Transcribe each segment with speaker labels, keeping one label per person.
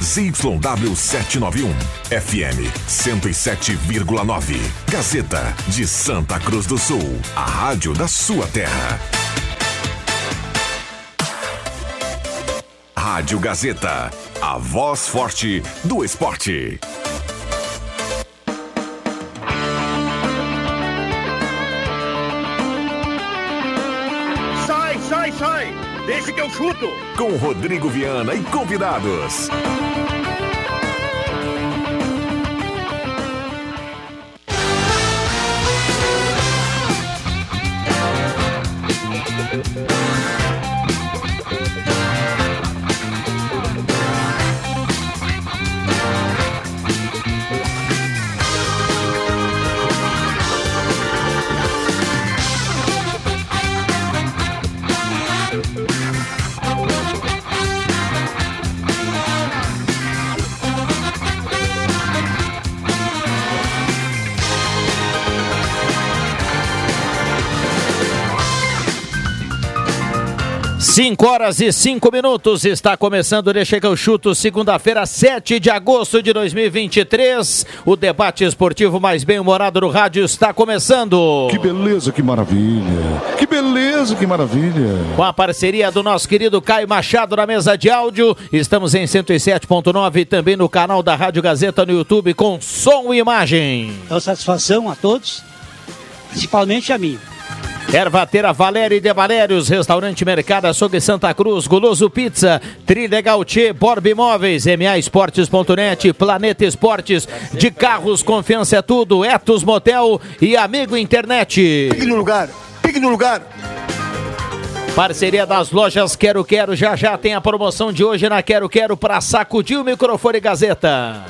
Speaker 1: ZYW 791, FM 107,9. Gazeta de Santa Cruz do Sul, a rádio da sua terra. Rádio Gazeta, a voz forte do esporte.
Speaker 2: Sai, sai, sai! Deixa que eu chuto!
Speaker 1: Com Rodrigo Viana e convidados.
Speaker 3: Cinco horas e cinco minutos está começando Deixa que eu chuto, segunda-feira, 7 de agosto de 2023. O debate esportivo mais bem-humorado do rádio está começando.
Speaker 4: Que beleza, que maravilha. Que beleza, que maravilha.
Speaker 3: Com a parceria do nosso querido Caio Machado na mesa de áudio, estamos em 107.9 e também no canal da Rádio Gazeta no YouTube com som e imagem.
Speaker 5: É uma satisfação a todos, principalmente a mim.
Speaker 3: Ervateira Valéria de Valérios, Restaurante Mercado Açougue Santa Cruz, Goloso Pizza, Trilegal Tchê, Borb Imóveis, MA Esportes.net, Planeta Esportes, de carros, confiança é tudo, Etos Motel e Amigo Internet.
Speaker 6: Pique no lugar, pique no lugar.
Speaker 3: Parceria das lojas Quero Quero, já já tem a promoção de hoje na Quero Quero para sacudir o microfone Gazeta.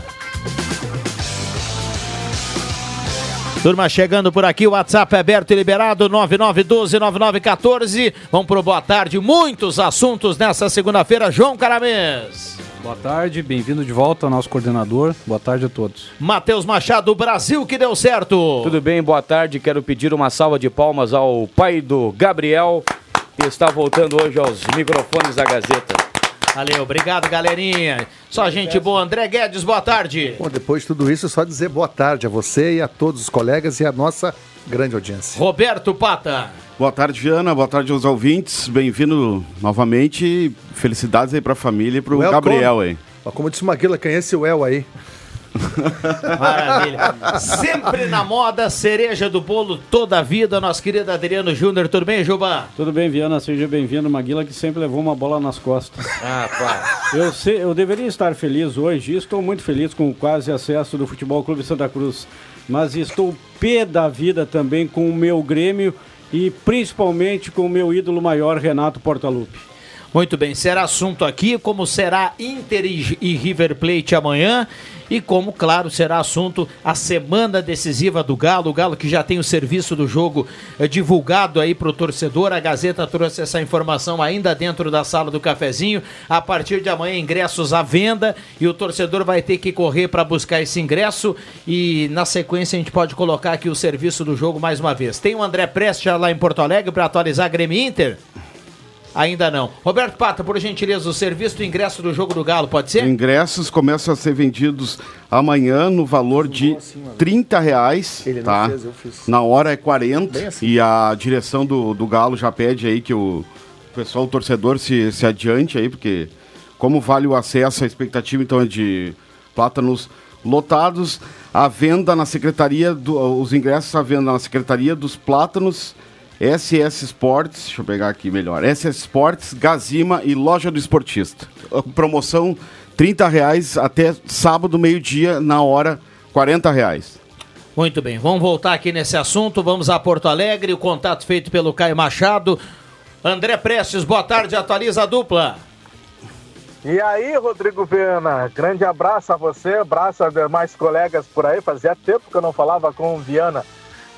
Speaker 3: Turma chegando por aqui, o WhatsApp é aberto e liberado, 9912-9914. Vamos pro boa tarde, muitos assuntos nessa segunda-feira. João Caramês.
Speaker 7: Boa tarde, bem-vindo de volta ao nosso coordenador. Boa tarde a todos.
Speaker 3: Matheus Machado, Brasil que deu certo.
Speaker 8: Tudo bem, boa tarde. Quero pedir uma salva de palmas ao pai do Gabriel, que está voltando hoje aos microfones da Gazeta.
Speaker 3: Valeu, obrigado, galerinha. Só gente boa. André Guedes, boa tarde.
Speaker 9: Bom, depois de tudo isso, só dizer boa tarde a você e a todos os colegas e a nossa grande audiência.
Speaker 3: Roberto Pata.
Speaker 10: Boa tarde, Viana. Boa tarde aos ouvintes. Bem-vindo novamente. Felicidades aí pra família e pro
Speaker 9: Welcome.
Speaker 10: Gabriel aí.
Speaker 9: Como disse o Maguila, quem é esse El aí?
Speaker 3: Maravilha. Sempre na moda, cereja do bolo toda a vida, nosso querido Adriano Júnior. Tudo bem, Juba?
Speaker 7: Tudo bem, Viana? Seja bem-vindo. Maguila que sempre levou uma bola nas costas.
Speaker 3: Ah, pá.
Speaker 7: Eu, sei, eu deveria estar feliz hoje, estou muito feliz com o quase acesso do Futebol Clube Santa Cruz, mas estou pé da vida também com o meu Grêmio e principalmente com o meu ídolo maior, Renato Portaluppi.
Speaker 3: Muito bem, será assunto aqui, como será Inter e River Plate amanhã. E como, claro, será assunto a semana decisiva do Galo. O Galo que já tem o serviço do jogo eh, divulgado aí para o torcedor. A Gazeta trouxe essa informação ainda dentro da sala do cafezinho. A partir de amanhã, ingressos à venda e o torcedor vai ter que correr para buscar esse ingresso. E na sequência a gente pode colocar aqui o serviço do jogo mais uma vez. Tem o André Prestes já lá em Porto Alegre para atualizar Grêmio e Inter? Ainda não. Roberto Pata, por gentileza, o serviço do ingresso do jogo do Galo, pode ser?
Speaker 10: Ingressos começam a ser vendidos amanhã no valor de 30 reais.
Speaker 9: Ele não
Speaker 10: tá?
Speaker 9: fez, eu fiz.
Speaker 10: Na hora é 40.
Speaker 9: Bem assim.
Speaker 10: E a direção do, do Galo já pede aí que o pessoal, o torcedor, se, se adiante aí, porque como vale o acesso, a expectativa então é de plátanos lotados. A venda na secretaria, do, os ingressos à venda na secretaria dos plátanos. SS Sports, deixa eu pegar aqui melhor. SS Sports, Gazima e Loja do Esportista. A Promoção 30 reais até sábado, meio-dia, na hora, 40 reais.
Speaker 3: Muito bem, vamos voltar aqui nesse assunto. Vamos a Porto Alegre, o contato feito pelo Caio Machado. André Prestes, boa tarde, atualiza a dupla.
Speaker 11: E aí, Rodrigo Viana, grande abraço a você, abraço a demais colegas por aí. Fazia tempo que eu não falava com o Viana.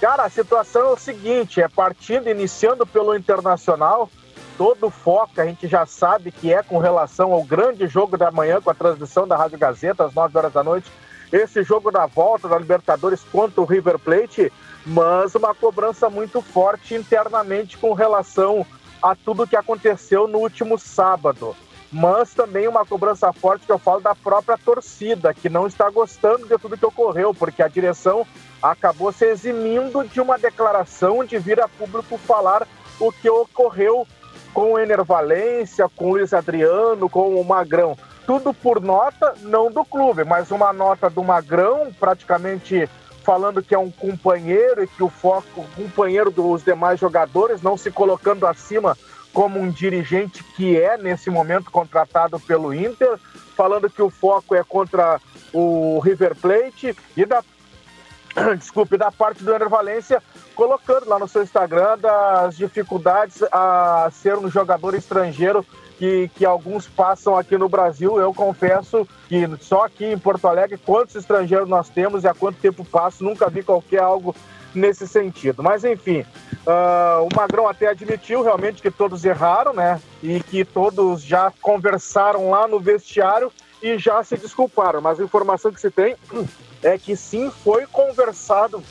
Speaker 11: Cara, a situação é o seguinte: é partida iniciando pelo Internacional. Todo o foco a gente já sabe que é com relação ao grande jogo da manhã com a transmissão da Rádio Gazeta às 9 horas da noite. Esse jogo da volta da Libertadores contra o River Plate, mas uma cobrança muito forte internamente com relação a tudo que aconteceu no último sábado. Mas também uma cobrança forte que eu falo da própria torcida, que não está gostando de tudo que ocorreu, porque a direção acabou se eximindo de uma declaração de vir a público falar o que ocorreu com o Enervalência, com o Luiz Adriano, com o Magrão. Tudo por nota, não do clube, mas uma nota do Magrão, praticamente falando que é um companheiro e que o foco, o companheiro dos demais jogadores, não se colocando acima como um dirigente que é nesse momento contratado pelo Inter, falando que o foco é contra o River Plate e da desculpe, da parte do Ener Valência, colocando lá no seu Instagram das dificuldades a ser um jogador estrangeiro que, que alguns passam aqui no Brasil. Eu confesso que só aqui em Porto Alegre, quantos estrangeiros nós temos e há quanto tempo passo, nunca vi qualquer algo nesse sentido. Mas enfim, uh, o Magrão até admitiu realmente que todos erraram, né? E que todos já conversaram lá no vestiário e já se desculparam. Mas a informação que se tem é que sim foi conversado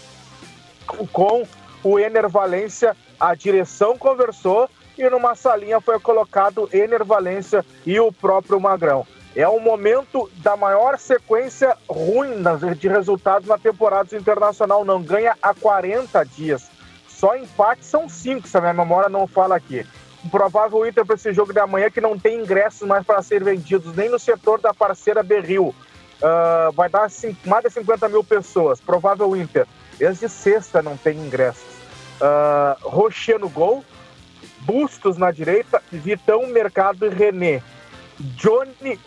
Speaker 11: com o Ener Valência, a direção conversou e numa salinha foi colocado Ener Valência e o próprio Magrão. É um momento da maior sequência ruim de resultados na temporada internacional. Não ganha há 40 dias. Só empate são cinco, se a minha memória não fala aqui. Um provável Inter para esse jogo de amanhã que não tem ingressos mais para ser vendidos nem no setor da parceira Berril. Uh, vai dar mais de 50 mil pessoas. Provável Inter. Desde sexta não tem ingressos. Uh, Rocher no gol. Bustos na direita. Vitão, Mercado e René. Johnny.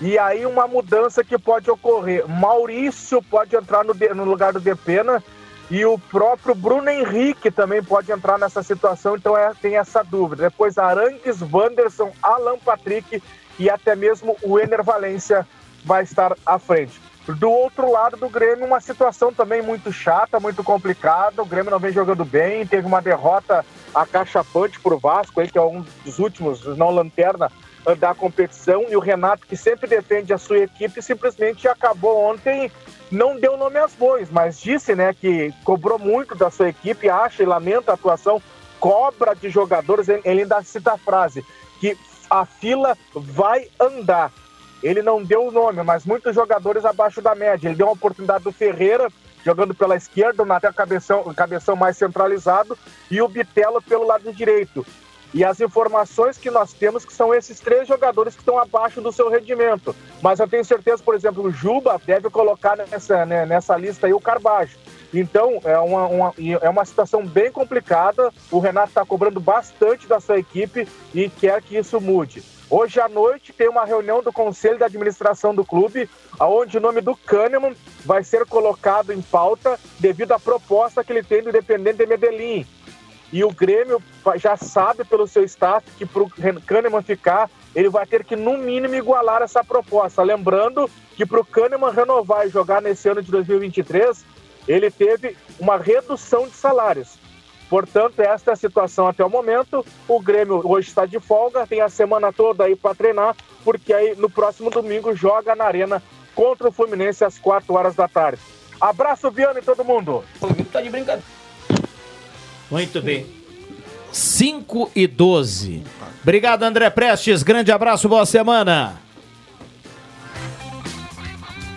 Speaker 11: E aí uma mudança que pode ocorrer. Maurício pode entrar no, no lugar do Depena. E o próprio Bruno Henrique também pode entrar nessa situação, então é, tem essa dúvida. Depois Arangues, Wanderson, Alan Patrick e até mesmo o Ener Valência vai estar à frente. Do outro lado do Grêmio, uma situação também muito chata, muito complicada. O Grêmio não vem jogando bem, teve uma derrota acachapante para o Vasco, aí, que é um dos últimos, não lanterna, da competição. E o Renato, que sempre defende a sua equipe, simplesmente acabou ontem, não deu nome às bois, mas disse né, que cobrou muito da sua equipe, acha e lamenta a atuação, cobra de jogadores. Ele ainda cita a frase que a fila vai andar. Ele não deu o nome, mas muitos jogadores abaixo da média. Ele deu uma oportunidade do Ferreira, jogando pela esquerda, o cabeção, cabeção mais centralizado, e o Bitelo pelo lado direito. E as informações que nós temos que são esses três jogadores que estão abaixo do seu rendimento. Mas eu tenho certeza, por exemplo, o Juba deve colocar nessa, né, nessa lista aí o Carbajo. Então, é uma, uma, é uma situação bem complicada. O Renato está cobrando bastante da sua equipe e quer que isso mude. Hoje à noite tem uma reunião do Conselho de Administração do clube, onde o nome do Kahneman vai ser colocado em pauta devido à proposta que ele tem do Independente de Medellín. E o Grêmio já sabe pelo seu staff que para o Kahneman ficar, ele vai ter que, no mínimo, igualar essa proposta. Lembrando que para o Kahneman renovar e jogar nesse ano de 2023, ele teve uma redução de salários. Portanto, esta é a situação até o momento. O Grêmio hoje está de folga, tem a semana toda aí para treinar, porque aí no próximo domingo joga na Arena contra o Fluminense às 4 horas da tarde. Abraço, Viana e todo mundo.
Speaker 3: Tá de brincadeira. Muito bem. 5 e 12. Obrigado, André Prestes. Grande abraço, boa semana.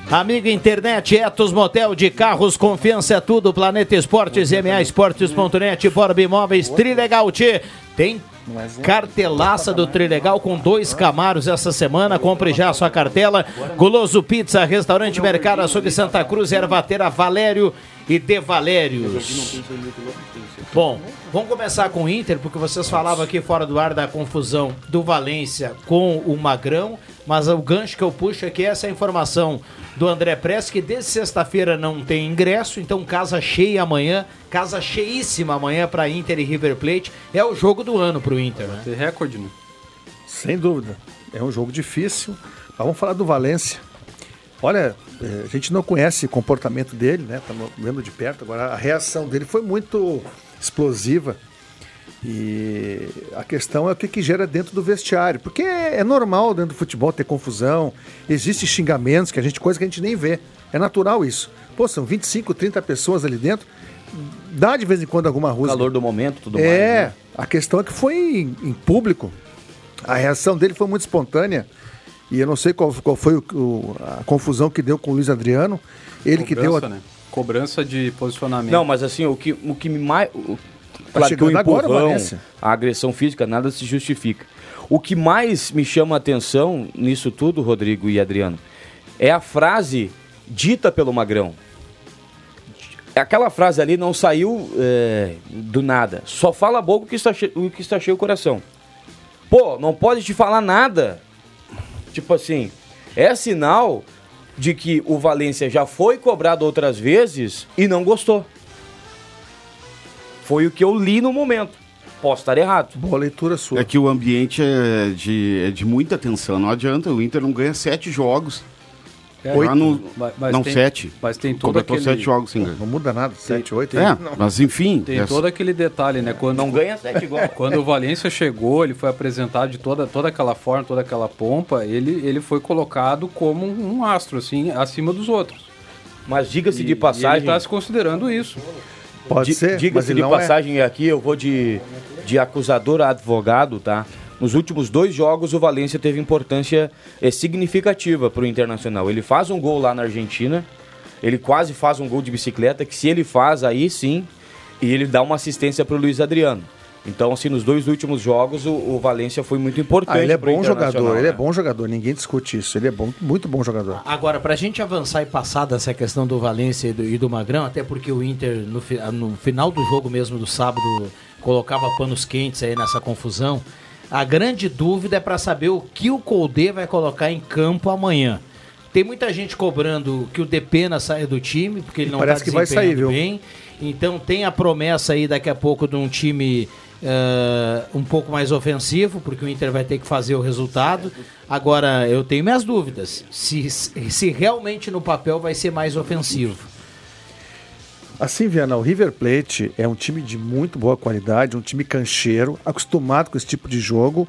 Speaker 3: Amigo internet, Etos Motel de Carros, confiança é tudo, Planeta Esportes, MA Esportes.net, Borb Imóveis, Trilegal T. Tem cartelaça do Trilegal com dois Camaros essa semana. Compre já a sua cartela. Goloso Pizza, Restaurante Mercado Açougue Santa Cruz, Ervateira Valério e De Valérios. Bom, vamos começar com o Inter, porque vocês falavam aqui fora do ar da confusão do Valência com o Magrão, mas o gancho que eu puxo aqui é essa informação do André Press, que desde sexta-feira não tem ingresso, então casa cheia amanhã, casa cheíssima amanhã para Inter e River Plate. É o jogo do ano para o Inter, né?
Speaker 7: Tem recorde, né?
Speaker 9: Sem dúvida. É um jogo difícil. Mas vamos falar do Valência. Olha, eh, a gente não conhece o comportamento dele, né? Estamos vendo de perto. Agora, a reação dele foi muito explosiva. E a questão é o que, que gera dentro do vestiário. Porque é normal dentro do futebol ter confusão, existem xingamentos, que a gente, coisa que a gente nem vê. É natural isso. Pô, são 25, 30 pessoas ali dentro. Dá de vez em quando alguma rusga.
Speaker 8: calor do momento, tudo
Speaker 9: é,
Speaker 8: mais. É,
Speaker 9: né? a questão é que foi em, em público. A reação dele foi muito espontânea. E eu não sei qual, qual foi o- o- a confusão que deu com o Luiz Adriano. Ele que deu.
Speaker 12: Cobrança,
Speaker 9: A...
Speaker 12: né? Cobrança de posicionamento.
Speaker 8: Não, mas assim, o que, o que me mais. o-
Speaker 9: Tá
Speaker 8: Claro que o
Speaker 9: agora,
Speaker 8: empurrão,
Speaker 9: Valência.
Speaker 8: a agressão física, nada se justifica. O que mais me chama a atenção nisso tudo, Rodrigo e Adriano, é a frase dita pelo Magrão. Aquela frase ali não saiu é, do nada. Só fala a boca o que está, che- o que está cheio o coração. Pô, não pode te falar nada. Tipo assim, é sinal de que o Valência já foi cobrado outras vezes e não gostou. Foi o que eu li no momento. Posso estar errado.
Speaker 9: Boa leitura sua.
Speaker 10: É que o ambiente é de, é de muita tensão. Não adianta, o Inter não ganha sete jogos.
Speaker 12: É,
Speaker 10: Lá no-
Speaker 12: mas- mas
Speaker 10: não,
Speaker 12: tem-
Speaker 10: sete.
Speaker 12: Mas tem todo
Speaker 10: Completou
Speaker 12: aquele...
Speaker 10: sete jogos sem ganhar.
Speaker 9: Não muda nada, 7, 8.
Speaker 10: É, mas enfim.
Speaker 12: Tem
Speaker 10: é-
Speaker 12: todo aquele detalhe, né? Quando,
Speaker 8: Não ganha sete igual.
Speaker 12: Quando o Valência chegou, ele foi apresentado de toda, toda aquela forma, toda aquela pompa, ele, ele foi colocado como um astro, assim, acima dos outros.
Speaker 8: Mas diga-se de passagem.
Speaker 12: ele tá se considerando isso.
Speaker 9: Pode ser, mas
Speaker 8: Diga-se de
Speaker 9: não é.
Speaker 8: passagem, e aqui eu vou de, de acusador a advogado, tá? Nos últimos dois jogos, o Valência teve importância é, significativa para o Internacional. Ele faz um gol lá na Argentina, ele quase faz um gol de bicicleta, que se ele faz, aí sim, e ele dá uma assistência para o Luiz Adriano. Então, assim, nos dois últimos jogos, o, o Valência foi muito importante.
Speaker 9: Ah, ele é bom jogador,
Speaker 8: Internacional,
Speaker 9: ele é
Speaker 8: né?
Speaker 9: bom jogador, ninguém discute isso. Ele é bom, muito bom jogador.
Speaker 3: Agora, pra gente avançar e passar dessa questão do Valência e do, e do Magrão, até porque o Inter, no, no final do jogo mesmo do sábado, colocava panos quentes aí nessa confusão. A grande dúvida é pra saber o que o Colde vai colocar em campo amanhã. Tem muita gente cobrando que o Depena saia do time, porque ele não
Speaker 9: Parece
Speaker 3: está
Speaker 9: que vai sair, viu?
Speaker 3: bem. Então tem a promessa aí daqui a pouco de um time eh, um pouco mais ofensivo, porque o Inter vai ter que fazer o resultado. Agora, eu tenho minhas dúvidas. Se, se realmente no papel vai ser mais ofensivo.
Speaker 9: Assim, Viana, o River Plate é um time de muito boa qualidade, um time cancheiro, acostumado com esse tipo de jogo.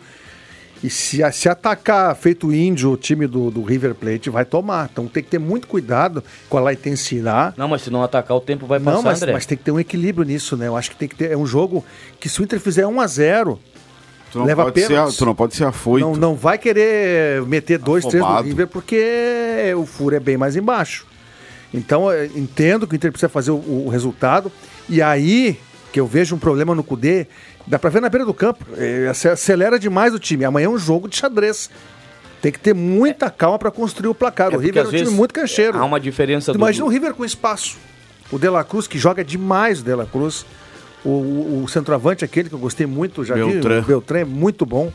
Speaker 9: E se, se atacar feito índio o time do, do River Plate, vai tomar. Então tem que ter muito cuidado com a intensidade.
Speaker 8: Não, mas se não atacar, o tempo vai passar,
Speaker 9: Não, mas,
Speaker 8: André.
Speaker 9: mas tem que ter um equilíbrio nisso, né? Eu acho que tem que ter. É um jogo que se o Inter fizer 1 a 0
Speaker 10: Tu não,
Speaker 9: leva
Speaker 10: pode ser, tu não pode ser afoito.
Speaker 9: não, não vai querer meter dois, três no
Speaker 10: Afobado.
Speaker 9: River, porque o furo é bem mais embaixo. Então, eu entendo que o Inter precisa fazer o, o resultado. E aí que eu vejo um problema no Cudê, dá pra ver na beira do campo. É, ace- acelera demais o time. Amanhã é um jogo de xadrez. Tem que ter muita calma pra construir o placar.
Speaker 8: É
Speaker 9: o River é
Speaker 8: às
Speaker 9: um time muito cancheiro.
Speaker 8: Há uma diferença
Speaker 9: Tu
Speaker 8: do...
Speaker 9: Imagina o River com espaço. O De La Cruz, que joga demais o De La Cruz. O, o- o centroavante, aquele que eu gostei muito, já
Speaker 10: Beltrán.
Speaker 9: vi, o Beltrán é muito bom.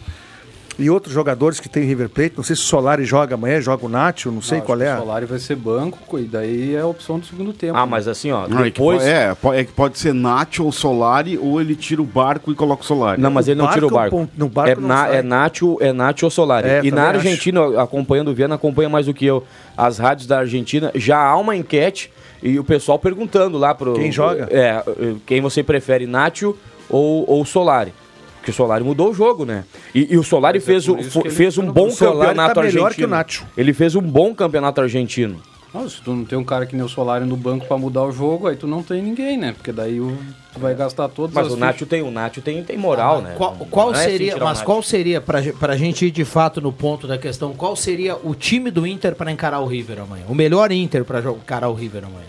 Speaker 9: E outros jogadores que tem River Plate, não sei se o Solari joga amanhã, joga o Nacho, não sei
Speaker 12: Acho
Speaker 9: qual é.
Speaker 12: O Solari vai ser banco, e daí é a opção do segundo tempo.
Speaker 8: Ah, mas assim, ó,
Speaker 10: Não, é, que
Speaker 8: depois...
Speaker 10: po- é, é que pode ser Nacho ou Solari, ou ele tira o barco e coloca o Solari.
Speaker 8: Não, mas
Speaker 9: O
Speaker 8: ele não tira o
Speaker 9: barco é no barco
Speaker 8: é,
Speaker 9: não
Speaker 8: na, é Nacho, é Nacho ou Solari.
Speaker 9: É,
Speaker 8: e na Argentina, acompanhando o Viana, acompanha mais do que eu. As rádios da Argentina, já há uma enquete e o pessoal perguntando lá pro.
Speaker 9: Quem joga?
Speaker 8: É, quem você prefere, Nacho ou, ou Solari? Porque o Solari mudou o jogo, né? E, e o Solari
Speaker 12: Mas é
Speaker 8: fez,
Speaker 12: por
Speaker 8: o-
Speaker 12: que
Speaker 8: fez um bom campeonato
Speaker 9: tá melhor
Speaker 8: argentino.
Speaker 9: que.
Speaker 8: Ele fez um bom campeonato argentino.
Speaker 12: Não, se tu não tem um cara que nem o Solari no banco pra mudar o jogo, aí tu não tem ninguém, né? Porque daí o, tu vai gastar todas
Speaker 8: Mas
Speaker 12: as
Speaker 8: o Nacho tem, o Nacho tem, tem moral, né?
Speaker 3: Qual, qual
Speaker 8: Não é assim
Speaker 3: seria, mas qual seria, pra, pra gente ir de fato no ponto da questão, qual seria o time do Inter para encarar o River amanhã? O melhor Inter para encarar o River amanhã?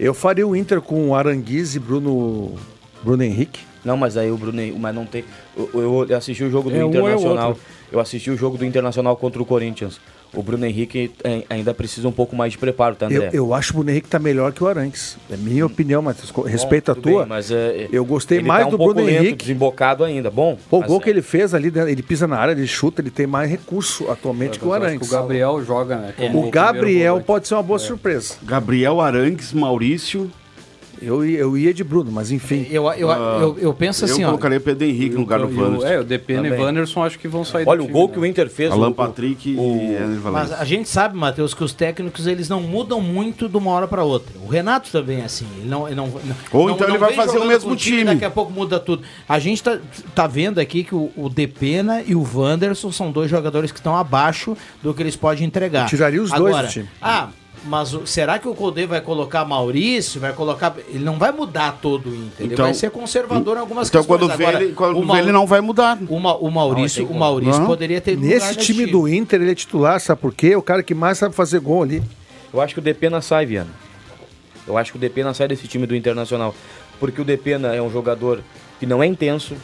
Speaker 9: Eu faria o Inter com Aranguiz e Bruno, Bruno Henrique.
Speaker 8: Não, mas aí o Bruno, Henrique- mas não tem. Eu, eu assisti o jogo do
Speaker 12: É um é
Speaker 8: Internacional.
Speaker 12: outro.
Speaker 8: eu assisti o jogo do Internacional contra o Corinthians. O Bruno Henrique eh, ainda precisa um pouco mais de preparo, tá,
Speaker 9: Eu,
Speaker 8: André?
Speaker 9: eu acho que o Bruno Henrique tá melhor que o Arangues. É minha opinião, Matheus.
Speaker 8: Bom,
Speaker 9: Respeito a tua.
Speaker 8: bem, mas é,
Speaker 9: eu gostei mais
Speaker 8: tá um
Speaker 9: do
Speaker 8: pouco
Speaker 9: Bruno
Speaker 8: lento,
Speaker 9: Henrique.
Speaker 8: desembocado ainda. Bom.
Speaker 9: Pô, o gol
Speaker 8: é-
Speaker 9: que ele fez ali, né, ele pisa na área, ele chuta, ele tem mais recurso atualmente que o
Speaker 12: Eu acho que. O Gabriel joga, né? como
Speaker 9: O Gabriel pode ser uma boa surpresa.
Speaker 10: Gabriel Arangues, Maurício.
Speaker 9: Eu, ia- eu ia de Bruno, mas enfim.
Speaker 3: Eu, eu,
Speaker 10: Ah,
Speaker 3: eu, eu penso assim,
Speaker 10: eu
Speaker 3: ó.
Speaker 10: colocaria Pedro Henrique no lugar do
Speaker 12: E o-
Speaker 10: Wanderson.
Speaker 12: É, o Depena e
Speaker 8: Também.
Speaker 12: Wanderson acho que vão sair
Speaker 8: Olha,
Speaker 12: do
Speaker 8: o
Speaker 12: time,
Speaker 8: gol
Speaker 12: né?
Speaker 8: que o Inter fez.
Speaker 10: Alan
Speaker 8: o-
Speaker 10: Patrick
Speaker 8: o-
Speaker 10: e Ener
Speaker 3: Mas a gente sabe, Matheus, que os técnicos eles não mudam muito de uma hora para outra. O Renato também é assim. Ele não, ele não, não-
Speaker 10: Ou
Speaker 3: não-
Speaker 10: então
Speaker 3: não
Speaker 10: ele vai fazer o mesmo
Speaker 3: com
Speaker 10: time.
Speaker 3: Daqui a pouco muda tudo. A gente tá, tá vendo aqui que o, o Depena e o Wanderson são dois jogadores que estão abaixo do que eles podem entregar.
Speaker 9: Eu tiraria os dois
Speaker 3: Agora,
Speaker 9: do time.
Speaker 3: Ah, Mas o- será que o Codê vai colocar Maurício? Vai colocar. Ele não vai mudar todo o Inter. ele
Speaker 10: Então-
Speaker 3: vai ser conservador em algumas
Speaker 10: Então,
Speaker 3: questões.
Speaker 10: quando vê
Speaker 3: Agora,
Speaker 10: ele- quando
Speaker 3: o
Speaker 10: vê ele não vai mudar.
Speaker 3: O, Ma- o Maurício, o Maurício
Speaker 9: Não.
Speaker 3: poderia ter lugar
Speaker 9: Nesse time do Inter, ele é titular, sabe por quê? É o cara que mais sabe fazer gol ali.
Speaker 8: Eu acho que o Depena sai, Viana. Eu acho que o Depena sai desse time do Internacional. Porque o Depena é um jogador que não é intenso.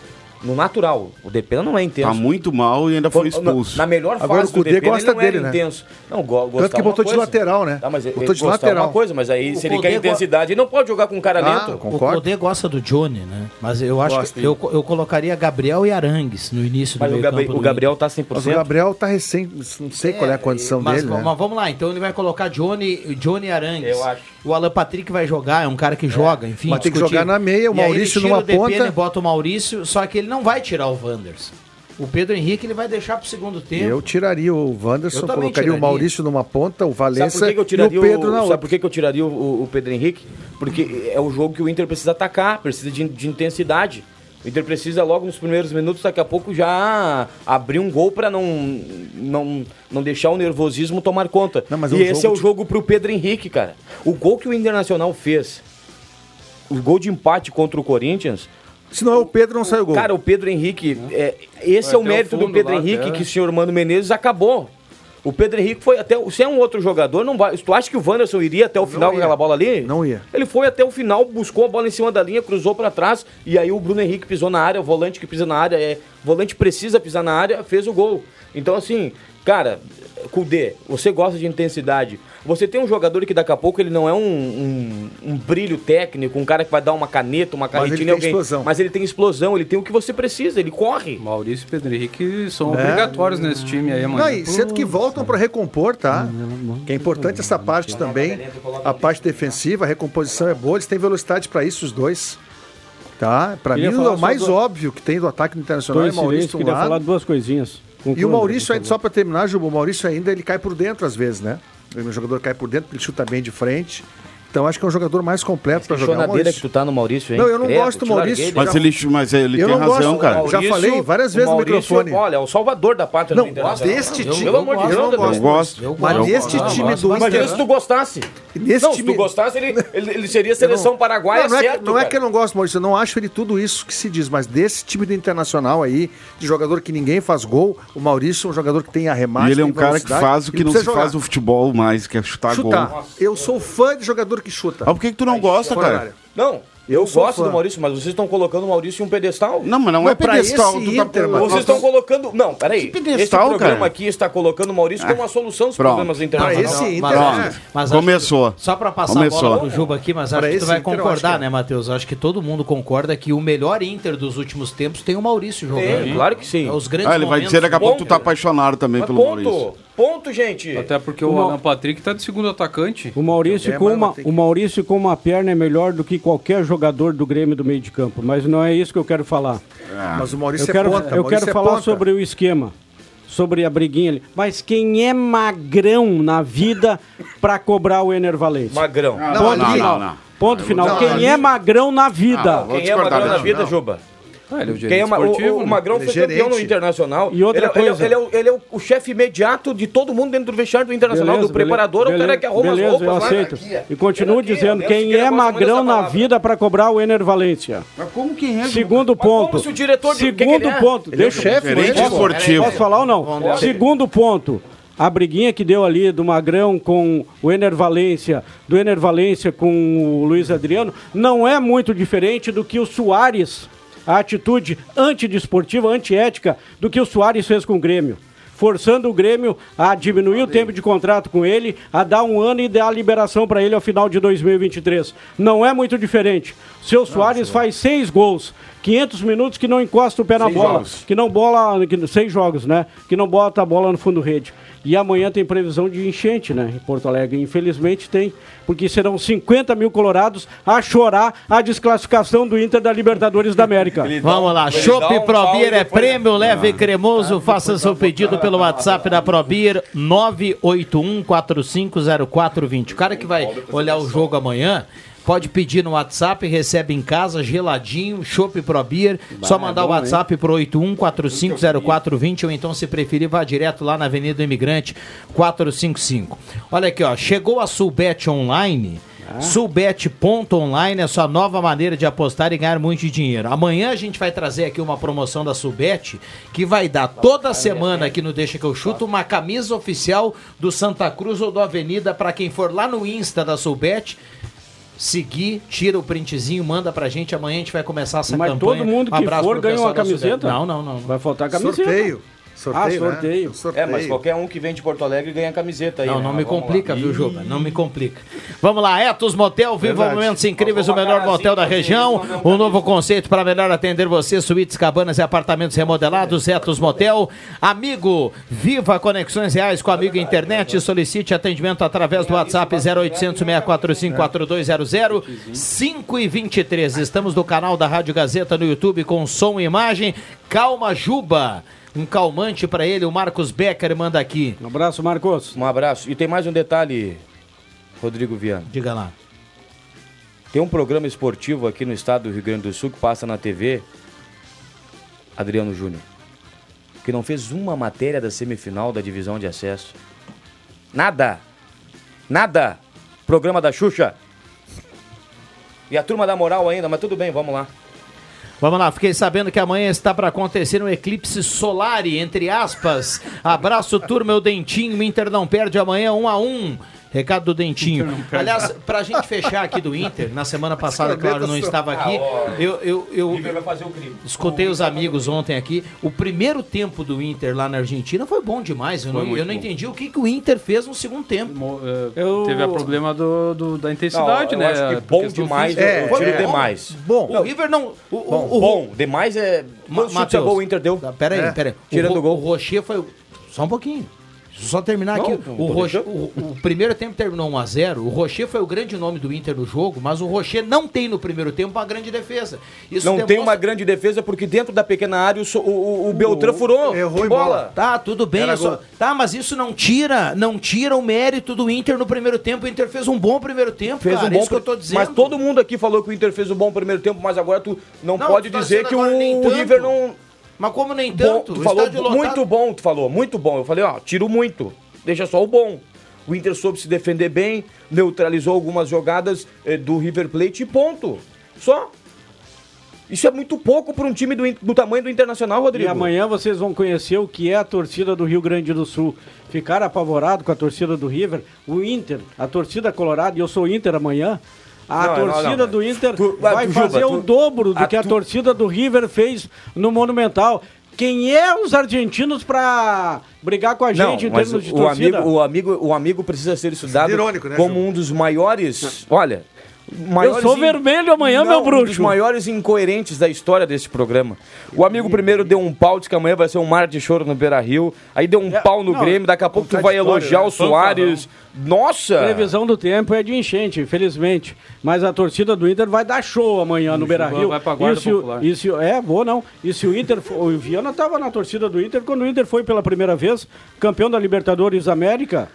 Speaker 8: No natural, o Depena não é intenso.
Speaker 10: Tá muito mal e ainda foi
Speaker 8: Na-
Speaker 10: expulso.
Speaker 8: Na, melhor
Speaker 9: Agora
Speaker 8: fase
Speaker 9: o Cudê
Speaker 8: do Depena,
Speaker 9: gosta
Speaker 8: ele não era
Speaker 9: dele, né?
Speaker 8: intenso. Não, go
Speaker 9: Tanto que
Speaker 8: é
Speaker 9: botou de lateral, né?
Speaker 8: Tá, mas ele
Speaker 9: Botou de
Speaker 8: é
Speaker 9: lateral.
Speaker 8: uma coisa, mas aí
Speaker 3: O
Speaker 8: se ele
Speaker 3: Cudê
Speaker 8: quer intensidade, ele não pode jogar com um cara
Speaker 9: Ah,
Speaker 8: lento.
Speaker 3: O Codê gosta do Johnny, né? Mas eu acho
Speaker 9: Gosta,
Speaker 3: que eu, eu colocaria Gabriel e Arangues no início
Speaker 8: Mas
Speaker 3: do
Speaker 8: o,
Speaker 3: meio
Speaker 8: Gabri-
Speaker 3: campo
Speaker 8: o Gabriel tá 100%.
Speaker 9: Mas o Gabriel tá recém, não sei qual é a condição
Speaker 3: mas,
Speaker 9: dele, né?
Speaker 3: mas vamos lá, então ele vai colocar Johnny, Johnny Arangues.
Speaker 8: Eu acho.
Speaker 3: O Alan Patrick vai jogar, é um cara que joga, enfim.
Speaker 9: Mas tem que jogar na meia, o
Speaker 3: E aí
Speaker 9: Maurício
Speaker 3: ele tira
Speaker 9: numa ponta.
Speaker 3: e bota o Maurício, só que ele não vai tirar o Wanders. O Pedro Henrique ele vai deixar pro segundo tempo.
Speaker 9: Eu tiraria o
Speaker 3: Eu
Speaker 9: Wanderson, colocaria o
Speaker 3: tiraria.
Speaker 9: Maurício numa ponta, o
Speaker 8: Sabe eu
Speaker 9: e o Pedro na
Speaker 8: Sabe
Speaker 9: outra.
Speaker 8: por que, que eu tiraria o, o- o Pedro Henrique? Porque é o jogo que o Inter precisa atacar, precisa de, de intensidade. O Inter precisa logo nos primeiros minutos, daqui a pouco já abrir um gol para não, não, não deixar o nervosismo tomar conta.
Speaker 9: mas é
Speaker 8: e
Speaker 9: um
Speaker 8: esse
Speaker 9: jogo
Speaker 8: é o
Speaker 9: de-
Speaker 8: jogo pro Pedro Henrique, cara. O gol que o Internacional fez, o gol de empate contra o Corinthians,
Speaker 9: Se não é o Pedro, não sai o gol.
Speaker 8: Cara, o Pedro Henrique, é, esse é o mérito do Pedro Henrique, que o senhor Mano Menezes acabou. O Pedro Henrique foi até. Se é um outro jogador, não vai. Tu acha que o Wanderson iria até o final com
Speaker 9: ia.
Speaker 8: aquela bola ali?
Speaker 9: Não ia.
Speaker 8: Ele foi até o final, buscou a bola em cima da linha, cruzou pra trás, e aí o Bruno Henrique pisou na área, o volante que pisa na área, é, o volante precisa pisar na área, fez o gol. Então, assim, cara, Kudê, você gosta de intensidade. Você tem um jogador que daqui a pouco ele não é um, um, um brilho técnico, um cara que vai dar uma caneta, uma
Speaker 9: tem
Speaker 8: alguém.
Speaker 9: explosão.
Speaker 8: Mas ele tem explosão, ele tem o que você precisa, ele corre.
Speaker 12: Maurício e Pedro Henrique são
Speaker 9: É.
Speaker 12: obrigatórios nesse time aí.
Speaker 9: Não, e sendo que voltam para recompor, tá? Que é importante essa parte também. A parte defensiva, a recomposição é boa, eles têm velocidade para isso, os dois. Tá? Para mim,
Speaker 7: falar
Speaker 9: o mais
Speaker 7: do-
Speaker 9: óbvio que tem do ataque
Speaker 7: Tô
Speaker 9: internacional é Maurício. um
Speaker 7: queria
Speaker 9: lado.
Speaker 7: falar duas coisinhas.
Speaker 9: E o Maurício, ainda, só para terminar, Juba, o Maurício ainda ele cai por dentro às vezes, né? O jogador cai por dentro, ele chuta bem de frente. Então acho que é um jogador mais completo para jogar.
Speaker 8: chonadeira
Speaker 9: Maurício.
Speaker 8: que tu tá no Maurício, hein?
Speaker 9: Não, eu não
Speaker 8: Credo,
Speaker 9: gosto do
Speaker 8: larguei
Speaker 9: Maurício.
Speaker 8: dele.
Speaker 10: Mas ele, mas ele
Speaker 9: Eu
Speaker 10: tem
Speaker 9: não
Speaker 10: razão,
Speaker 9: gosto,
Speaker 10: cara.
Speaker 9: Maurício- Já falei várias vezes
Speaker 8: o
Speaker 9: no
Speaker 8: Maurício,
Speaker 9: microfone.
Speaker 8: Olha, é o salvador da pátria
Speaker 9: Não,
Speaker 8: do Internacional.
Speaker 9: deste time-
Speaker 8: Pelo amor de
Speaker 9: eu
Speaker 8: Deus,
Speaker 9: não gosto.
Speaker 10: Eu gosto.
Speaker 3: Eu
Speaker 9: Mas
Speaker 3: gosto.
Speaker 9: neste
Speaker 3: Eu
Speaker 9: time do
Speaker 8: Imagina se tu gostasse.
Speaker 9: Nesse
Speaker 8: não, se
Speaker 9: time-
Speaker 8: tu gostasse, ele, ele, ele seria seleção paraguaia
Speaker 9: não, não, é,
Speaker 8: certo,
Speaker 9: que, não é que eu não gosto, Maurício, eu não acho ele tudo isso que se diz, mas desse time do Internacional aí, de jogador que ninguém faz gol, o Maurício é um jogador que tem arremate,
Speaker 10: E ele é um cara que faz o que não se faz
Speaker 9: jogar.
Speaker 10: no futebol mais, que é chutar
Speaker 9: Chutar.
Speaker 10: gol.
Speaker 9: Eu sou fã de jogador que chuta.
Speaker 10: Ah, por que, que tu não gosta, cara?
Speaker 8: Não, eu,
Speaker 9: Eu
Speaker 8: gosto
Speaker 9: fã.
Speaker 8: do Maurício, mas vocês estão colocando o Maurício em um pedestal.
Speaker 10: Não, mas não,
Speaker 9: Não,
Speaker 10: é
Speaker 9: pra
Speaker 10: pedestal.
Speaker 9: esse
Speaker 10: tá
Speaker 9: mano.
Speaker 8: Vocês estão colocando. Não, peraí.
Speaker 10: Que pedestal,
Speaker 8: Esse programa
Speaker 10: cara?
Speaker 8: aqui está colocando o Maurício como a solução dos
Speaker 10: Pronto.
Speaker 8: problemas
Speaker 9: Pra
Speaker 8: Internacional.
Speaker 9: esse Inter,
Speaker 3: mas-
Speaker 9: né?
Speaker 3: Mas acho
Speaker 10: Começou.
Speaker 3: que- só para passar
Speaker 10: Começou.
Speaker 3: a bola pro Juba aqui, mas acho
Speaker 9: Pra
Speaker 3: que tu vai
Speaker 9: Inter, acho
Speaker 3: concordar,
Speaker 9: que é.
Speaker 3: né, Matheus? Acho que todo mundo concorda que o melhor Inter dos últimos tempos tem o Maurício jogando.
Speaker 8: Tem, claro que sim.
Speaker 3: É os grandes
Speaker 10: Ah, ele vai dizer daqui a pouco tu tá apaixonado também
Speaker 8: Mas
Speaker 10: pelo
Speaker 8: ponto.
Speaker 10: Maurício.
Speaker 8: Ponto, gente.
Speaker 12: Até porque o
Speaker 7: Uma-
Speaker 12: Alan Patrick tá de segundo atacante.
Speaker 7: O Maurício,
Speaker 9: É,
Speaker 7: com uma, o Maurício com uma perna é melhor do que qualquer jogador do Grêmio do meio de campo. Mas não é isso que eu quero falar.
Speaker 9: Mas o Maurício
Speaker 7: Eu quero,
Speaker 9: é ponta.
Speaker 7: eu
Speaker 9: Maurício
Speaker 7: quero
Speaker 9: é
Speaker 7: falar
Speaker 9: ponta.
Speaker 7: sobre o esquema. Sobre a briguinha ali. Mas quem é magrão na vida pra cobrar o Ener Valencia?
Speaker 8: Magrão.
Speaker 9: Não,
Speaker 7: Ponto
Speaker 9: ali-
Speaker 7: final.
Speaker 10: não, não.
Speaker 7: Ponto final.
Speaker 9: não,
Speaker 7: quem é magrão na vida?
Speaker 10: Ah,
Speaker 8: Quem é Magrão na vida,
Speaker 9: não.
Speaker 8: Juba?
Speaker 12: Ah, ele é o
Speaker 8: Quem é
Speaker 12: gerente
Speaker 8: ma- o,
Speaker 12: esportivo,
Speaker 8: o
Speaker 12: né?
Speaker 8: Magrão
Speaker 9: Ele
Speaker 8: foi
Speaker 9: é
Speaker 8: campeão no
Speaker 9: gerente.
Speaker 8: Internacional.
Speaker 7: E outra
Speaker 8: ele, é- ele é-
Speaker 7: coisa.
Speaker 8: Ele, é, o- ele é o, o chefe imediato de todo mundo dentro do vestiário do Internacional,
Speaker 7: Beleza,
Speaker 8: do preparador,
Speaker 7: beleza,
Speaker 8: o cara que arruma
Speaker 7: beleza,
Speaker 8: as roupas
Speaker 7: eu
Speaker 8: lá.
Speaker 7: aceito.
Speaker 8: Aqui,
Speaker 7: E continuo
Speaker 8: aqui,
Speaker 7: dizendo, quem é magrão na vida pra cobrar o Ener Valência?
Speaker 10: Mas como quem é?
Speaker 7: Segundo
Speaker 8: Mas como
Speaker 7: ponto.
Speaker 8: se o diretor de- o que que
Speaker 7: Segundo
Speaker 8: ele é?
Speaker 7: ponto.
Speaker 9: Ele é o
Speaker 7: Deixa
Speaker 9: chefe,
Speaker 10: Gerente
Speaker 9: ele,
Speaker 10: esportivo.
Speaker 7: Posso falar ou não? Segundo ponto. A briguinha que deu ali do Magrão com o Ener Valência, do Ener Valência com o Luiz Adriano, não é muito diferente do que o Soares, a atitude antidesportiva, antiética, do que o Soares fez com o Grêmio. Forçando o Grêmio a diminuir o tempo de contrato com ele, a dar um ano e dar a liberação para ele ao final de 2023. Não é muito diferente. Seu Soares faz seis gols, 500 minutos que não encosta o pé na
Speaker 10: Seis
Speaker 7: bola
Speaker 10: jogos.
Speaker 7: que não bola, que, seis jogos, né? Que não bota a bola no fundo rede. E amanhã tem previsão de enchente, né? Em Porto Alegre. Infelizmente tem, porque serão 50 mil colorados a chorar a desclassificação do Inter da Libertadores da América.
Speaker 3: Vamos lá, Chopp
Speaker 8: um
Speaker 3: Pro
Speaker 8: pau
Speaker 3: Beer é prêmio, leve e cremoso. Faça seu pedido pelo WhatsApp da Pro Beer 981450420. O cara que vai olhar o jogo amanhã Pode pedir no WhatsApp, recebe em casa, geladinho, chopp Pro Beer. Só
Speaker 7: Bah,
Speaker 3: mandar
Speaker 7: é
Speaker 3: o WhatsApp pro 81450420 ou então, se preferir, vá direto lá na Avenida Imigrante 455. Olha aqui, ó. Chegou a Sulbet Online. Sulbet.online é a sua nova maneira de apostar e ganhar muito dinheiro. Amanhã a gente vai trazer aqui uma promoção da Sulbet que vai dar toda semana aqui no Deixa que eu chuto uma camisa oficial do Santa Cruz ou do Avenida para quem for lá no Insta da Sulbet seguir, tira o printzinho, manda pra gente. Amanhã a gente vai começar essa
Speaker 7: Mas
Speaker 3: campanha.
Speaker 7: todo mundo que
Speaker 3: Abraço
Speaker 7: for
Speaker 3: pro
Speaker 7: ganha
Speaker 3: pessoal
Speaker 7: uma camiseta?
Speaker 3: Não, não, não.
Speaker 7: Vai faltar camiseta.
Speaker 9: Sorteio. Sorteio,
Speaker 7: ah,
Speaker 9: né?
Speaker 7: sorteio.
Speaker 8: É, mas qualquer um que vem de Porto Alegre ganha camiseta aí.
Speaker 3: Não,
Speaker 8: né?
Speaker 3: não
Speaker 8: Mas
Speaker 3: me
Speaker 8: vamos
Speaker 3: complica,
Speaker 8: lá.
Speaker 3: viu, Juba? Não me complica. Vamos lá, Etos Motel, viva
Speaker 9: Verdade.
Speaker 3: momentos incríveis, o melhor motel da região.
Speaker 8: um
Speaker 3: Um novo conceito para melhor atender você, suítes, cabanas e apartamentos remodelados, Etos Motel. Amigo, viva conexões reais com Amigo Internet. Solicite atendimento através do WhatsApp 0800 645 4200 5 e 23. Estamos no canal da Rádio Gazeta no YouTube com som e imagem. Calma, Juba. Um calmante para ele, o Marcos Becker manda aqui.
Speaker 7: Um abraço, Marcos.
Speaker 8: Um abraço. E tem mais um detalhe, Rodrigo Viana.
Speaker 3: Diga lá.
Speaker 8: Tem um programa esportivo aqui no estado do Rio Grande do Sul que passa na TV, Adriano Júnior, que não fez uma matéria da semifinal da divisão de acesso. Nada. Nada. Programa da Xuxa. E a turma da moral ainda, mas tudo bem, vamos lá.
Speaker 3: Vamos lá, fiquei sabendo que amanhã está para acontecer um eclipse solar, entre aspas. Abraço, turma, o Dentinho. O Inter não perde amanhã, um a um. Recado do Dentinho. Aliás, pra gente fechar aqui do Inter, na semana passada, claro, não estava aqui. Eu, eu, eu,
Speaker 8: vai fazer o crime.
Speaker 3: escutei os amigos ontem aqui. O primeiro tempo do Inter lá na Argentina foi bom demais. Eu, não, eu não entendi o que, que o Inter fez no segundo tempo.
Speaker 12: Eh,
Speaker 7: Eu-
Speaker 12: Teve o problema do, do- da intensidade,
Speaker 8: Não, eu
Speaker 12: né?
Speaker 8: acho que bom demais,
Speaker 12: física.
Speaker 8: é,
Speaker 3: Foi bom.
Speaker 8: demais.
Speaker 9: Bom,
Speaker 3: O River não. O, o,
Speaker 8: Bom,
Speaker 3: o-
Speaker 8: bom, demais é.
Speaker 3: Ma-
Speaker 8: Quantos chutes a
Speaker 3: Matheus.
Speaker 8: gol o Inter deu?
Speaker 3: Tá, Pera aí,
Speaker 9: É.
Speaker 3: pera aí.
Speaker 8: Tirando
Speaker 3: o,
Speaker 8: o gol.
Speaker 3: O Rocher foi. Só um pouquinho. Só terminar aqui.
Speaker 8: não
Speaker 3: O,
Speaker 8: deixando.
Speaker 3: o, o primeiro tempo terminou 1x0. O Rocher foi o grande nome do Inter no jogo, mas o Rocher não tem no primeiro tempo uma grande defesa. Isso
Speaker 8: Não tem
Speaker 3: demonstra-
Speaker 8: uma grande defesa porque dentro da pequena área o, o, o, o Beltrán furou.
Speaker 9: errou em
Speaker 8: bola.
Speaker 9: bola.
Speaker 3: Tá, tudo bem. Só-. Tá, mas isso não tira, não tira o mérito do Inter no primeiro tempo. O Inter fez um bom primeiro tempo,
Speaker 8: Fez
Speaker 3: cara.
Speaker 8: um bom
Speaker 3: é isso que eu tô dizendo.
Speaker 8: Mas todo mundo aqui falou que o Inter fez um bom primeiro tempo, mas agora tu não,
Speaker 3: Não,
Speaker 8: pode
Speaker 3: tu tá
Speaker 8: dizer que o, o. River não.
Speaker 3: Mas como nem
Speaker 8: Bom,
Speaker 3: tanto?
Speaker 8: tu falou
Speaker 3: estádio lotado-
Speaker 8: muito bom, tu falou, muito bom. Eu falei, ó, tiro muito. Deixa só o bom. O Inter soube se defender bem, neutralizou algumas jogadas eh, do River Plate e ponto. Só. Isso é muito pouco para um time do, do tamanho do Internacional,
Speaker 7: E
Speaker 8: Rodrigo.
Speaker 7: amanhã vocês vão conhecer o que é a torcida do Rio Grande do Sul. Ficar apavorado com a torcida do River, o Inter, a torcida colorada, e eu sou Inter amanhã. A
Speaker 8: Não, não,
Speaker 7: torcida
Speaker 8: não.
Speaker 7: do Inter
Speaker 8: Tu-
Speaker 7: vai
Speaker 8: tu, Juba,
Speaker 7: fazer
Speaker 8: tu-
Speaker 7: o dobro do
Speaker 8: a
Speaker 7: que a torcida do River fez no Monumental. Quem é os argentinos pra brigar com a
Speaker 8: Não,
Speaker 7: gente em termos de
Speaker 8: o
Speaker 7: torcida?
Speaker 8: amigo, o, amigo, o amigo precisa ser estudado
Speaker 9: Irônico, né,
Speaker 8: como
Speaker 9: Ju?
Speaker 8: um dos maiores. Olha.
Speaker 7: Eu
Speaker 8: maiores
Speaker 7: sou
Speaker 8: in-
Speaker 7: vermelho amanhã,
Speaker 8: Não,
Speaker 7: meu
Speaker 8: Um
Speaker 7: bruxo.
Speaker 8: dos maiores incoerentes da história desse programa. O amigo primeiro deu um pau, disse que amanhã vai ser um mar de choro no Beira Rio. Aí deu um
Speaker 7: É,
Speaker 8: pau no
Speaker 7: não,
Speaker 8: Grêmio, daqui a pouco tu vai
Speaker 9: contraditório,
Speaker 8: elogiar
Speaker 9: né?
Speaker 8: o Soares. Nossa!
Speaker 7: Previsão do tempo é de enchente, infelizmente. Mas a torcida do Inter vai dar show amanhã no
Speaker 12: O
Speaker 7: Beira Rio.
Speaker 12: vai pra Guarda
Speaker 7: e se, o-
Speaker 12: Popular.
Speaker 7: e se o- é, vou não. E se o Inter. O Viana estava na torcida do Inter quando o Inter foi pela primeira vez campeão da Libertadores América.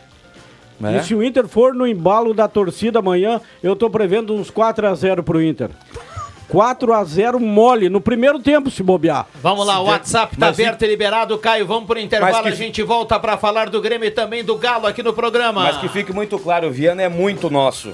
Speaker 8: É?
Speaker 7: E se o Inter for no embalo da torcida amanhã, eu tô prevendo uns 4 a 0 pro Inter. 4 a 0 mole no primeiro tempo, se bobear.
Speaker 3: Vamos lá, o WhatsApp tá
Speaker 8: Mas
Speaker 3: aberto e liberado. Caio, vamos pro intervalo.
Speaker 8: Que-
Speaker 3: A gente volta pra falar do Grêmio e também do Galo aqui no programa.
Speaker 8: Mas que fique muito claro, o Viana é muito nosso.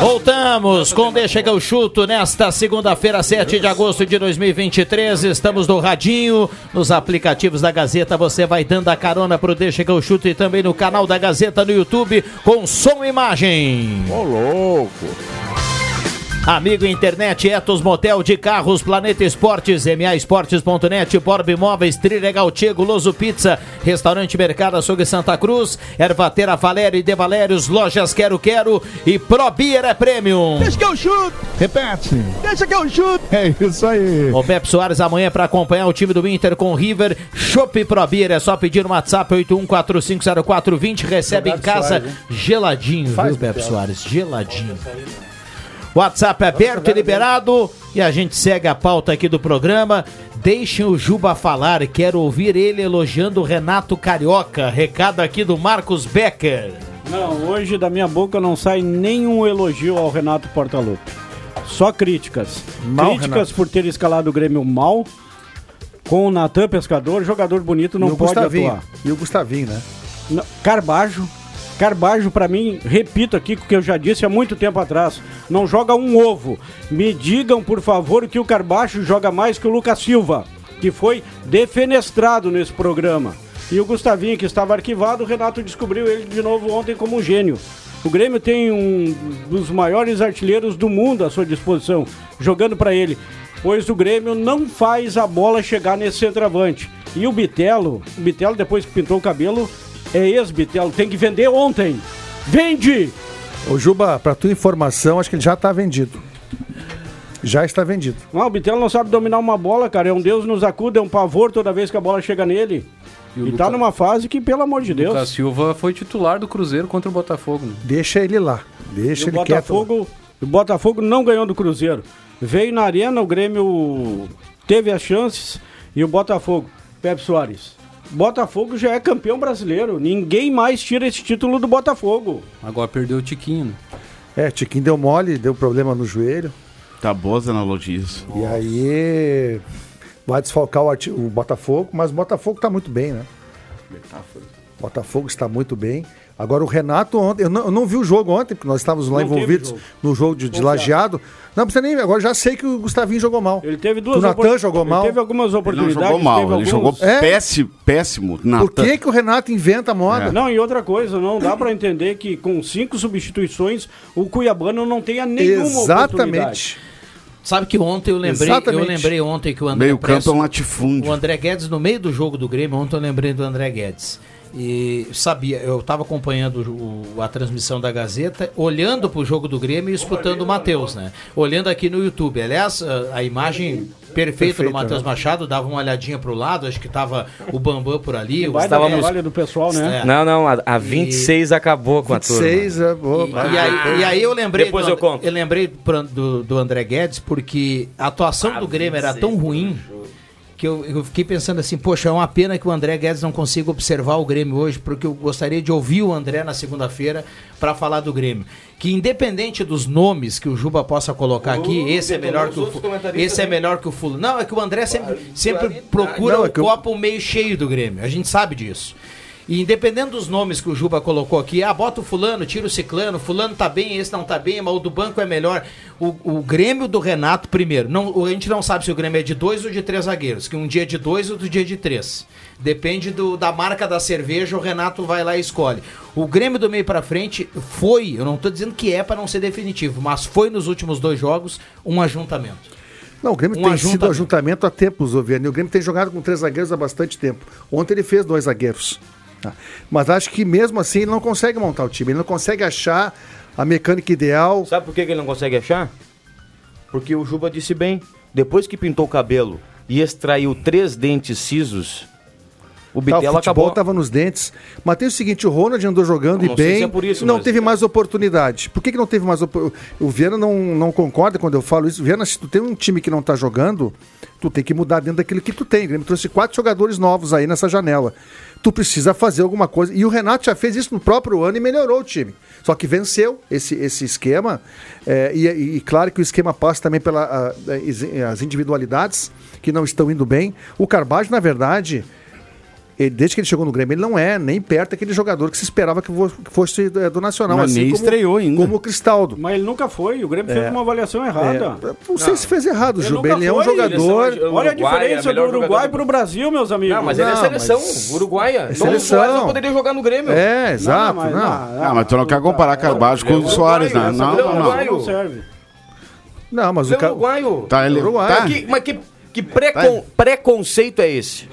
Speaker 3: Voltamos com Deixa que eu chuto nesta segunda-feira, 7 de agosto de 2023. Estamos no Radinho, nos aplicativos da Gazeta. Você vai dando a carona pro Deixa que eu chuto e também no canal da Gazeta no YouTube com som e imagem.
Speaker 4: Ô, louco.
Speaker 3: Amigo Internet, Etos Motel de Carros, Planeta Esportes, MA Esportes.net, Borb Imóveis, Trilegal Tiego, Loso Pizza, Restaurante Mercado Açougue Santa Cruz, Ervatera Valério e De Valérios, Lojas Quero Quero e Probier é Premium.
Speaker 4: Deixa que eu chuto. Repete. Deixa que eu chuto. É isso aí.
Speaker 3: O Pepe Soares amanhã para acompanhar o time do Inter com o River. Chopp Probier, é só pedir no WhatsApp 81450420, recebe em casa
Speaker 9: Soares,
Speaker 3: geladinho,
Speaker 9: Faz,
Speaker 3: viu, Pepe. Soares? Geladinho. WhatsApp aberto e liberado e a gente segue a pauta aqui do programa. Deixem o Juba falar, quero ouvir ele elogiando o Renato Carioca. Recado aqui do Marcos Becker.
Speaker 7: Não, hoje da minha boca não sai nenhum elogio ao Renato Portaluppi. Só críticas.
Speaker 9: Mal,
Speaker 7: críticas
Speaker 9: Renato.
Speaker 7: por ter escalado o Grêmio mal. Com o Natan Pescador, jogador bonito, não
Speaker 9: e
Speaker 7: pode
Speaker 9: Gustavinho.
Speaker 7: atuar.
Speaker 9: E o Gustavinho, né?
Speaker 7: Não, Carbajo. Carbajo, pra mim, repito aqui o que eu já disse há muito tempo atrás, não joga um ovo. Me digam, por favor, que o Carbajo joga mais que o Lucas Silva, que foi defenestrado nesse programa. E o Gustavinho, que estava arquivado, o Renato descobriu ele de novo ontem como um gênio. O Grêmio tem um dos maiores artilheiros do mundo à sua disposição, jogando pra ele, pois o Grêmio não faz a bola chegar nesse centroavante. E o Bitelo, o Bitelo depois que pintou o cabelo, é ex-Bitelo, tem que vender ontem. Vende!
Speaker 9: Ô Juba, pra tua informação, acho que ele já tá vendido. Já está vendido.
Speaker 7: Não, o Bitelo não sabe dominar uma bola, cara. É um Deus nos acuda, é um pavor toda vez que a bola chega nele.
Speaker 12: E
Speaker 7: E, tá
Speaker 12: Luca-
Speaker 7: numa fase que, pelo amor de Deus.
Speaker 12: Lucas Silva foi titular do Cruzeiro contra o Botafogo. Né?
Speaker 9: Deixa ele lá. Deixa
Speaker 7: E o
Speaker 9: ele quieto.
Speaker 7: Botafogo, o Botafogo não ganhou do Cruzeiro. Veio na arena, o Grêmio teve as chances e o Botafogo, Pepe Soares. Botafogo já é campeão brasileiro. Ninguém mais tira esse título do Botafogo.
Speaker 12: Agora perdeu o Tiquinho. Né?
Speaker 9: É, Tiquinho deu mole, deu problema no joelho.
Speaker 10: Tá boas analogias.
Speaker 9: E aí vai desfalcar o, arti- o Botafogo, mas o Botafogo tá muito bem, né? O Botafogo está muito bem. Agora o Renato ontem, eu não, eu não vi o jogo ontem, porque nós estávamos lá
Speaker 7: Não
Speaker 9: envolvidos
Speaker 7: jogo.
Speaker 9: no jogo de, de lajeado. Não precisa nem ver, agora já sei que o Gustavinho jogou mal.
Speaker 7: Ele teve duas
Speaker 9: O Natan jogou
Speaker 7: ele
Speaker 9: mal.
Speaker 7: teve algumas
Speaker 10: Ele não
Speaker 7: oportunidades.
Speaker 10: jogou mal, ele jogou
Speaker 7: alguns-
Speaker 9: É?
Speaker 10: péssimo, péssimo. Natan.
Speaker 9: Por que, que o Renato inventa moda?
Speaker 7: Não, e outra coisa, não dá pra entender que com cinco substituições o Cuiabano não tenha nenhuma oportunidade.
Speaker 9: Exatamente.
Speaker 3: Sabe que ontem eu lembrei,
Speaker 9: Exatamente.
Speaker 3: eu lembrei ontem que o André
Speaker 10: Meio campo é
Speaker 3: Presso-
Speaker 10: um latifúndio.
Speaker 3: O André Guedes, no meio do jogo do Grêmio, ontem eu lembrei do André Guedes. E sabia, eu estava acompanhando o- a transmissão da Gazeta, olhando para o jogo do Grêmio e escutando o Matheus, né? Olhando aqui no YouTube. Aliás, a, a imagem perfeita,
Speaker 9: Perfeita,
Speaker 3: do Matheus
Speaker 9: né?
Speaker 3: Machado, dava uma olhadinha para o lado, acho que estava o Bambam por ali. o
Speaker 7: dar trabalho do pessoal, né?
Speaker 3: É.
Speaker 8: Não, não, a, a 26 acabou com a turma.
Speaker 9: 26, é, boa,
Speaker 3: E, e aí, e aí eu lembrei,
Speaker 8: Depois
Speaker 3: do,
Speaker 8: eu conto.
Speaker 3: eu lembrei do, do André Guedes porque a atuação do Grêmio era tão ruim que eu, eu fiquei pensando assim, poxa, é uma pena que o André Guedes não consiga observar o Grêmio hoje, porque eu gostaria de ouvir o André na segunda-feira para falar do Grêmio. Que independente dos nomes que o Juba possa colocar aqui, esse é melhor que o esse é melhor que o Fulano. Não, é que o André sempre, sempre procura
Speaker 9: Não, é
Speaker 3: o
Speaker 9: eu-
Speaker 3: copo meio cheio do Grêmio. A gente sabe disso. E independente dos nomes que o Juba colocou aqui, ah, bota o fulano, tira o ciclano, fulano tá bem, esse não tá bem, mas o do banco é melhor. O, o Grêmio do Renato, primeiro, não, a gente não sabe se o Grêmio é de dois ou de três zagueiros, que um dia é de dois, outro dia é de três. Depende do, da marca da cerveja, o Renato vai lá e escolhe. O Grêmio do meio pra frente foi, eu não tô dizendo que é pra não ser definitivo, mas foi nos últimos dois jogos um ajuntamento.
Speaker 9: Não, o Grêmio
Speaker 3: Um
Speaker 9: tem sido
Speaker 3: ajuntamento.
Speaker 9: ajuntamento há tempos, Oviano. E o Grêmio tem jogado com três zagueiros há bastante tempo. Ontem ele fez dois zagueiros. Tá? Mas acho que mesmo assim ele não consegue montar o time. Ele não consegue achar a mecânica ideal.
Speaker 8: Sabe por que, ele não consegue achar? Porque o Juba disse bem. Depois que pintou o cabelo e extraiu três dentes cisos, o
Speaker 9: Tá, o
Speaker 8: Bitela
Speaker 9: futebol
Speaker 8: acabou.
Speaker 9: estava nos dentes. Mas tem o seguinte, o Ronald andou jogando
Speaker 8: Não,
Speaker 9: e bem,
Speaker 8: se é por isso,
Speaker 9: não
Speaker 8: mas-
Speaker 9: teve mais oportunidade. Por que, que não teve mais oportunidade? O Viana não, não concorda quando eu falo isso. Viana, se tu tem um time que não está jogando, tu tem que mudar dentro daquilo que tu tem. O Grêmio trouxe quatro jogadores novos aí nessa janela. Tu precisa fazer alguma coisa. E o Renato já fez isso no próprio ano e melhorou o time. Só que venceu esse, esse esquema. é, e, e- claro que o esquema passa também pelas as individualidades que não estão indo bem. O Carvalho, na verdade, ele, desde que ele chegou no Grêmio, ele não é nem perto daquele jogador que se esperava que vo- que fosse é, do Nacional.
Speaker 10: Mas nem
Speaker 9: como,
Speaker 10: estreou ainda.
Speaker 9: Como o Cristaldo.
Speaker 7: Mas ele nunca foi. O Grêmio
Speaker 9: É.
Speaker 7: fez uma avaliação errada.
Speaker 9: É, não sei se fez errado,
Speaker 7: Ele
Speaker 9: Juba.
Speaker 7: nunca
Speaker 9: Ele é um
Speaker 7: foi,
Speaker 9: jogador.
Speaker 8: eles são-
Speaker 7: Olha a
Speaker 8: Uruguai é
Speaker 7: diferença
Speaker 8: melhor
Speaker 7: do Uruguai
Speaker 8: do-
Speaker 7: pro Brasil, meus amigos.
Speaker 8: Não, mas ele é
Speaker 9: Não,
Speaker 8: seleção,
Speaker 9: mas-
Speaker 8: uruguaia.
Speaker 9: É
Speaker 8: o
Speaker 9: seleção.
Speaker 8: Soares não poderia jogar no Grêmio.
Speaker 9: É, exato.
Speaker 7: mas-
Speaker 9: Não,
Speaker 10: Ah, mas tu não quer comparar Carvalho com o
Speaker 8: Uruguai,
Speaker 10: Soares, né? Não, não, não.
Speaker 7: Não serve.
Speaker 9: Não, mas
Speaker 8: Ele
Speaker 9: o
Speaker 8: é
Speaker 9: cara.
Speaker 8: uruguaio.
Speaker 10: Tá, ele,
Speaker 9: Uruguai.
Speaker 10: tá?
Speaker 8: Que- mas que, que precon- preconceito é esse?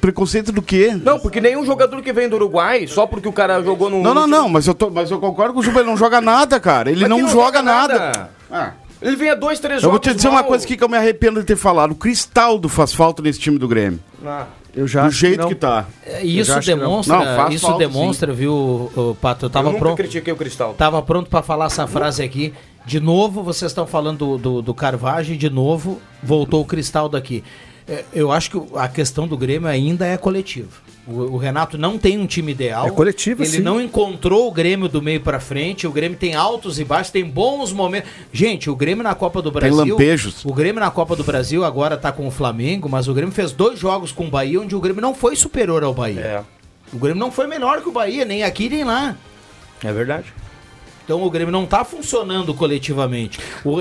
Speaker 10: Preconceito do quê?
Speaker 8: Não, porque nenhum jogador que vem do Uruguai, só porque o cara jogou num.
Speaker 10: Não, não, não, mas eu, tô, mas eu concordo com o Juba, ele não joga nada, cara. Ele não,
Speaker 8: que não
Speaker 10: joga,
Speaker 8: joga
Speaker 10: nada.
Speaker 8: nada.
Speaker 10: Ah,
Speaker 8: Ele vinha dois, três
Speaker 10: eu vou
Speaker 8: jogos.
Speaker 10: te dizer uma
Speaker 8: mal.
Speaker 10: coisa aqui que eu me arrependo de ter falado. O Cristaldo faz falta nesse time do Grêmio.
Speaker 8: Ah.
Speaker 9: Eu já
Speaker 10: Do jeito
Speaker 9: não.
Speaker 10: que, tá.
Speaker 3: É,
Speaker 9: Eu
Speaker 3: Isso
Speaker 9: que não.
Speaker 3: demonstra,
Speaker 10: Não, faz
Speaker 3: isso
Speaker 10: falta,
Speaker 3: demonstra, viu, ô, Pato? Eu
Speaker 8: Eu
Speaker 3: tava
Speaker 8: nunca
Speaker 3: pronto.
Speaker 8: critiquei o Cristal.
Speaker 3: Tava pronto para falar essa frase aqui. De novo, vocês estão falando do, do, do Carvagem, de novo, voltou o Cristaldo aqui. É, Eu acho que a questão do Grêmio ainda é coletiva. O, o Renato não tem um time ideal.
Speaker 9: É coletiva,
Speaker 3: Ele
Speaker 9: sim.
Speaker 3: não encontrou o Grêmio do meio para frente. O Grêmio tem altos e baixos, tem bons momentos. Gente, o Grêmio na Copa do
Speaker 10: Tem
Speaker 3: Brasil.
Speaker 10: lampejos.
Speaker 3: O Grêmio na Copa do Brasil agora tá com o Flamengo, mas o Grêmio fez dois jogos com o Bahia onde o Grêmio não foi superior ao Bahia.
Speaker 8: É,
Speaker 3: O Grêmio não foi melhor que o Bahia, nem aqui nem lá.
Speaker 8: é verdade.
Speaker 3: Então o Grêmio não tá funcionando coletivamente. O,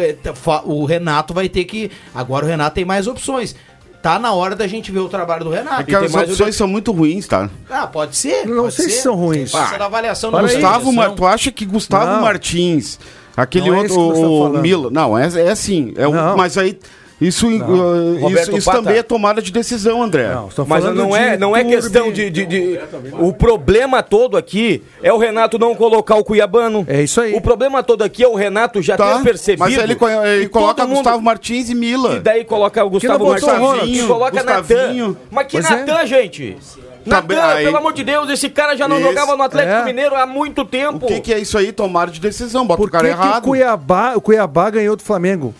Speaker 3: o Renato vai ter que. Agora o Renato tem mais opções. Tá na hora da gente ver o trabalho do
Speaker 10: É
Speaker 3: Renato.
Speaker 10: que as opções são muito ruins, tá?
Speaker 3: Ah, pode ser.
Speaker 9: Não
Speaker 3: pode
Speaker 9: sei se
Speaker 3: ser.
Speaker 9: são ruins.
Speaker 3: Ser da avaliação da
Speaker 10: Gustavo. Mar... tu acha que Gustavo
Speaker 9: Não.
Speaker 10: Martins, aquele
Speaker 9: Não é
Speaker 10: outro,
Speaker 9: estamos
Speaker 10: o. Mila, não, é, é assim, é um- mas aí isso, uh, isso, isso também é tomada de decisão, André.
Speaker 9: Não,
Speaker 8: Mas não é, não é questão de, de- de- O problema todo aqui é o Renato não colocar o Cuiabano.
Speaker 9: É isso aí.
Speaker 8: O problema todo aqui é o Renato já
Speaker 10: Tá,
Speaker 8: ter percebido.
Speaker 10: mas ele, ele coloca
Speaker 8: mundo-
Speaker 10: Gustavo Martins e Mila.
Speaker 8: E daí coloca o Gustavo Martins coloca. Natan. Mas que
Speaker 9: Pois é.
Speaker 8: Natan, gente?
Speaker 10: Tá
Speaker 8: Natan,
Speaker 10: aí-
Speaker 8: pelo amor de Deus, esse cara já não
Speaker 10: Esse-
Speaker 8: jogava no Atlético
Speaker 9: é.
Speaker 8: Mineiro há muito tempo.
Speaker 10: O que, que é isso aí? Tomada de decisão, bota
Speaker 9: Por
Speaker 10: o cara
Speaker 9: que, que o
Speaker 10: errado.
Speaker 9: Cuiabá, o Cuiabá ganhou do Flamengo?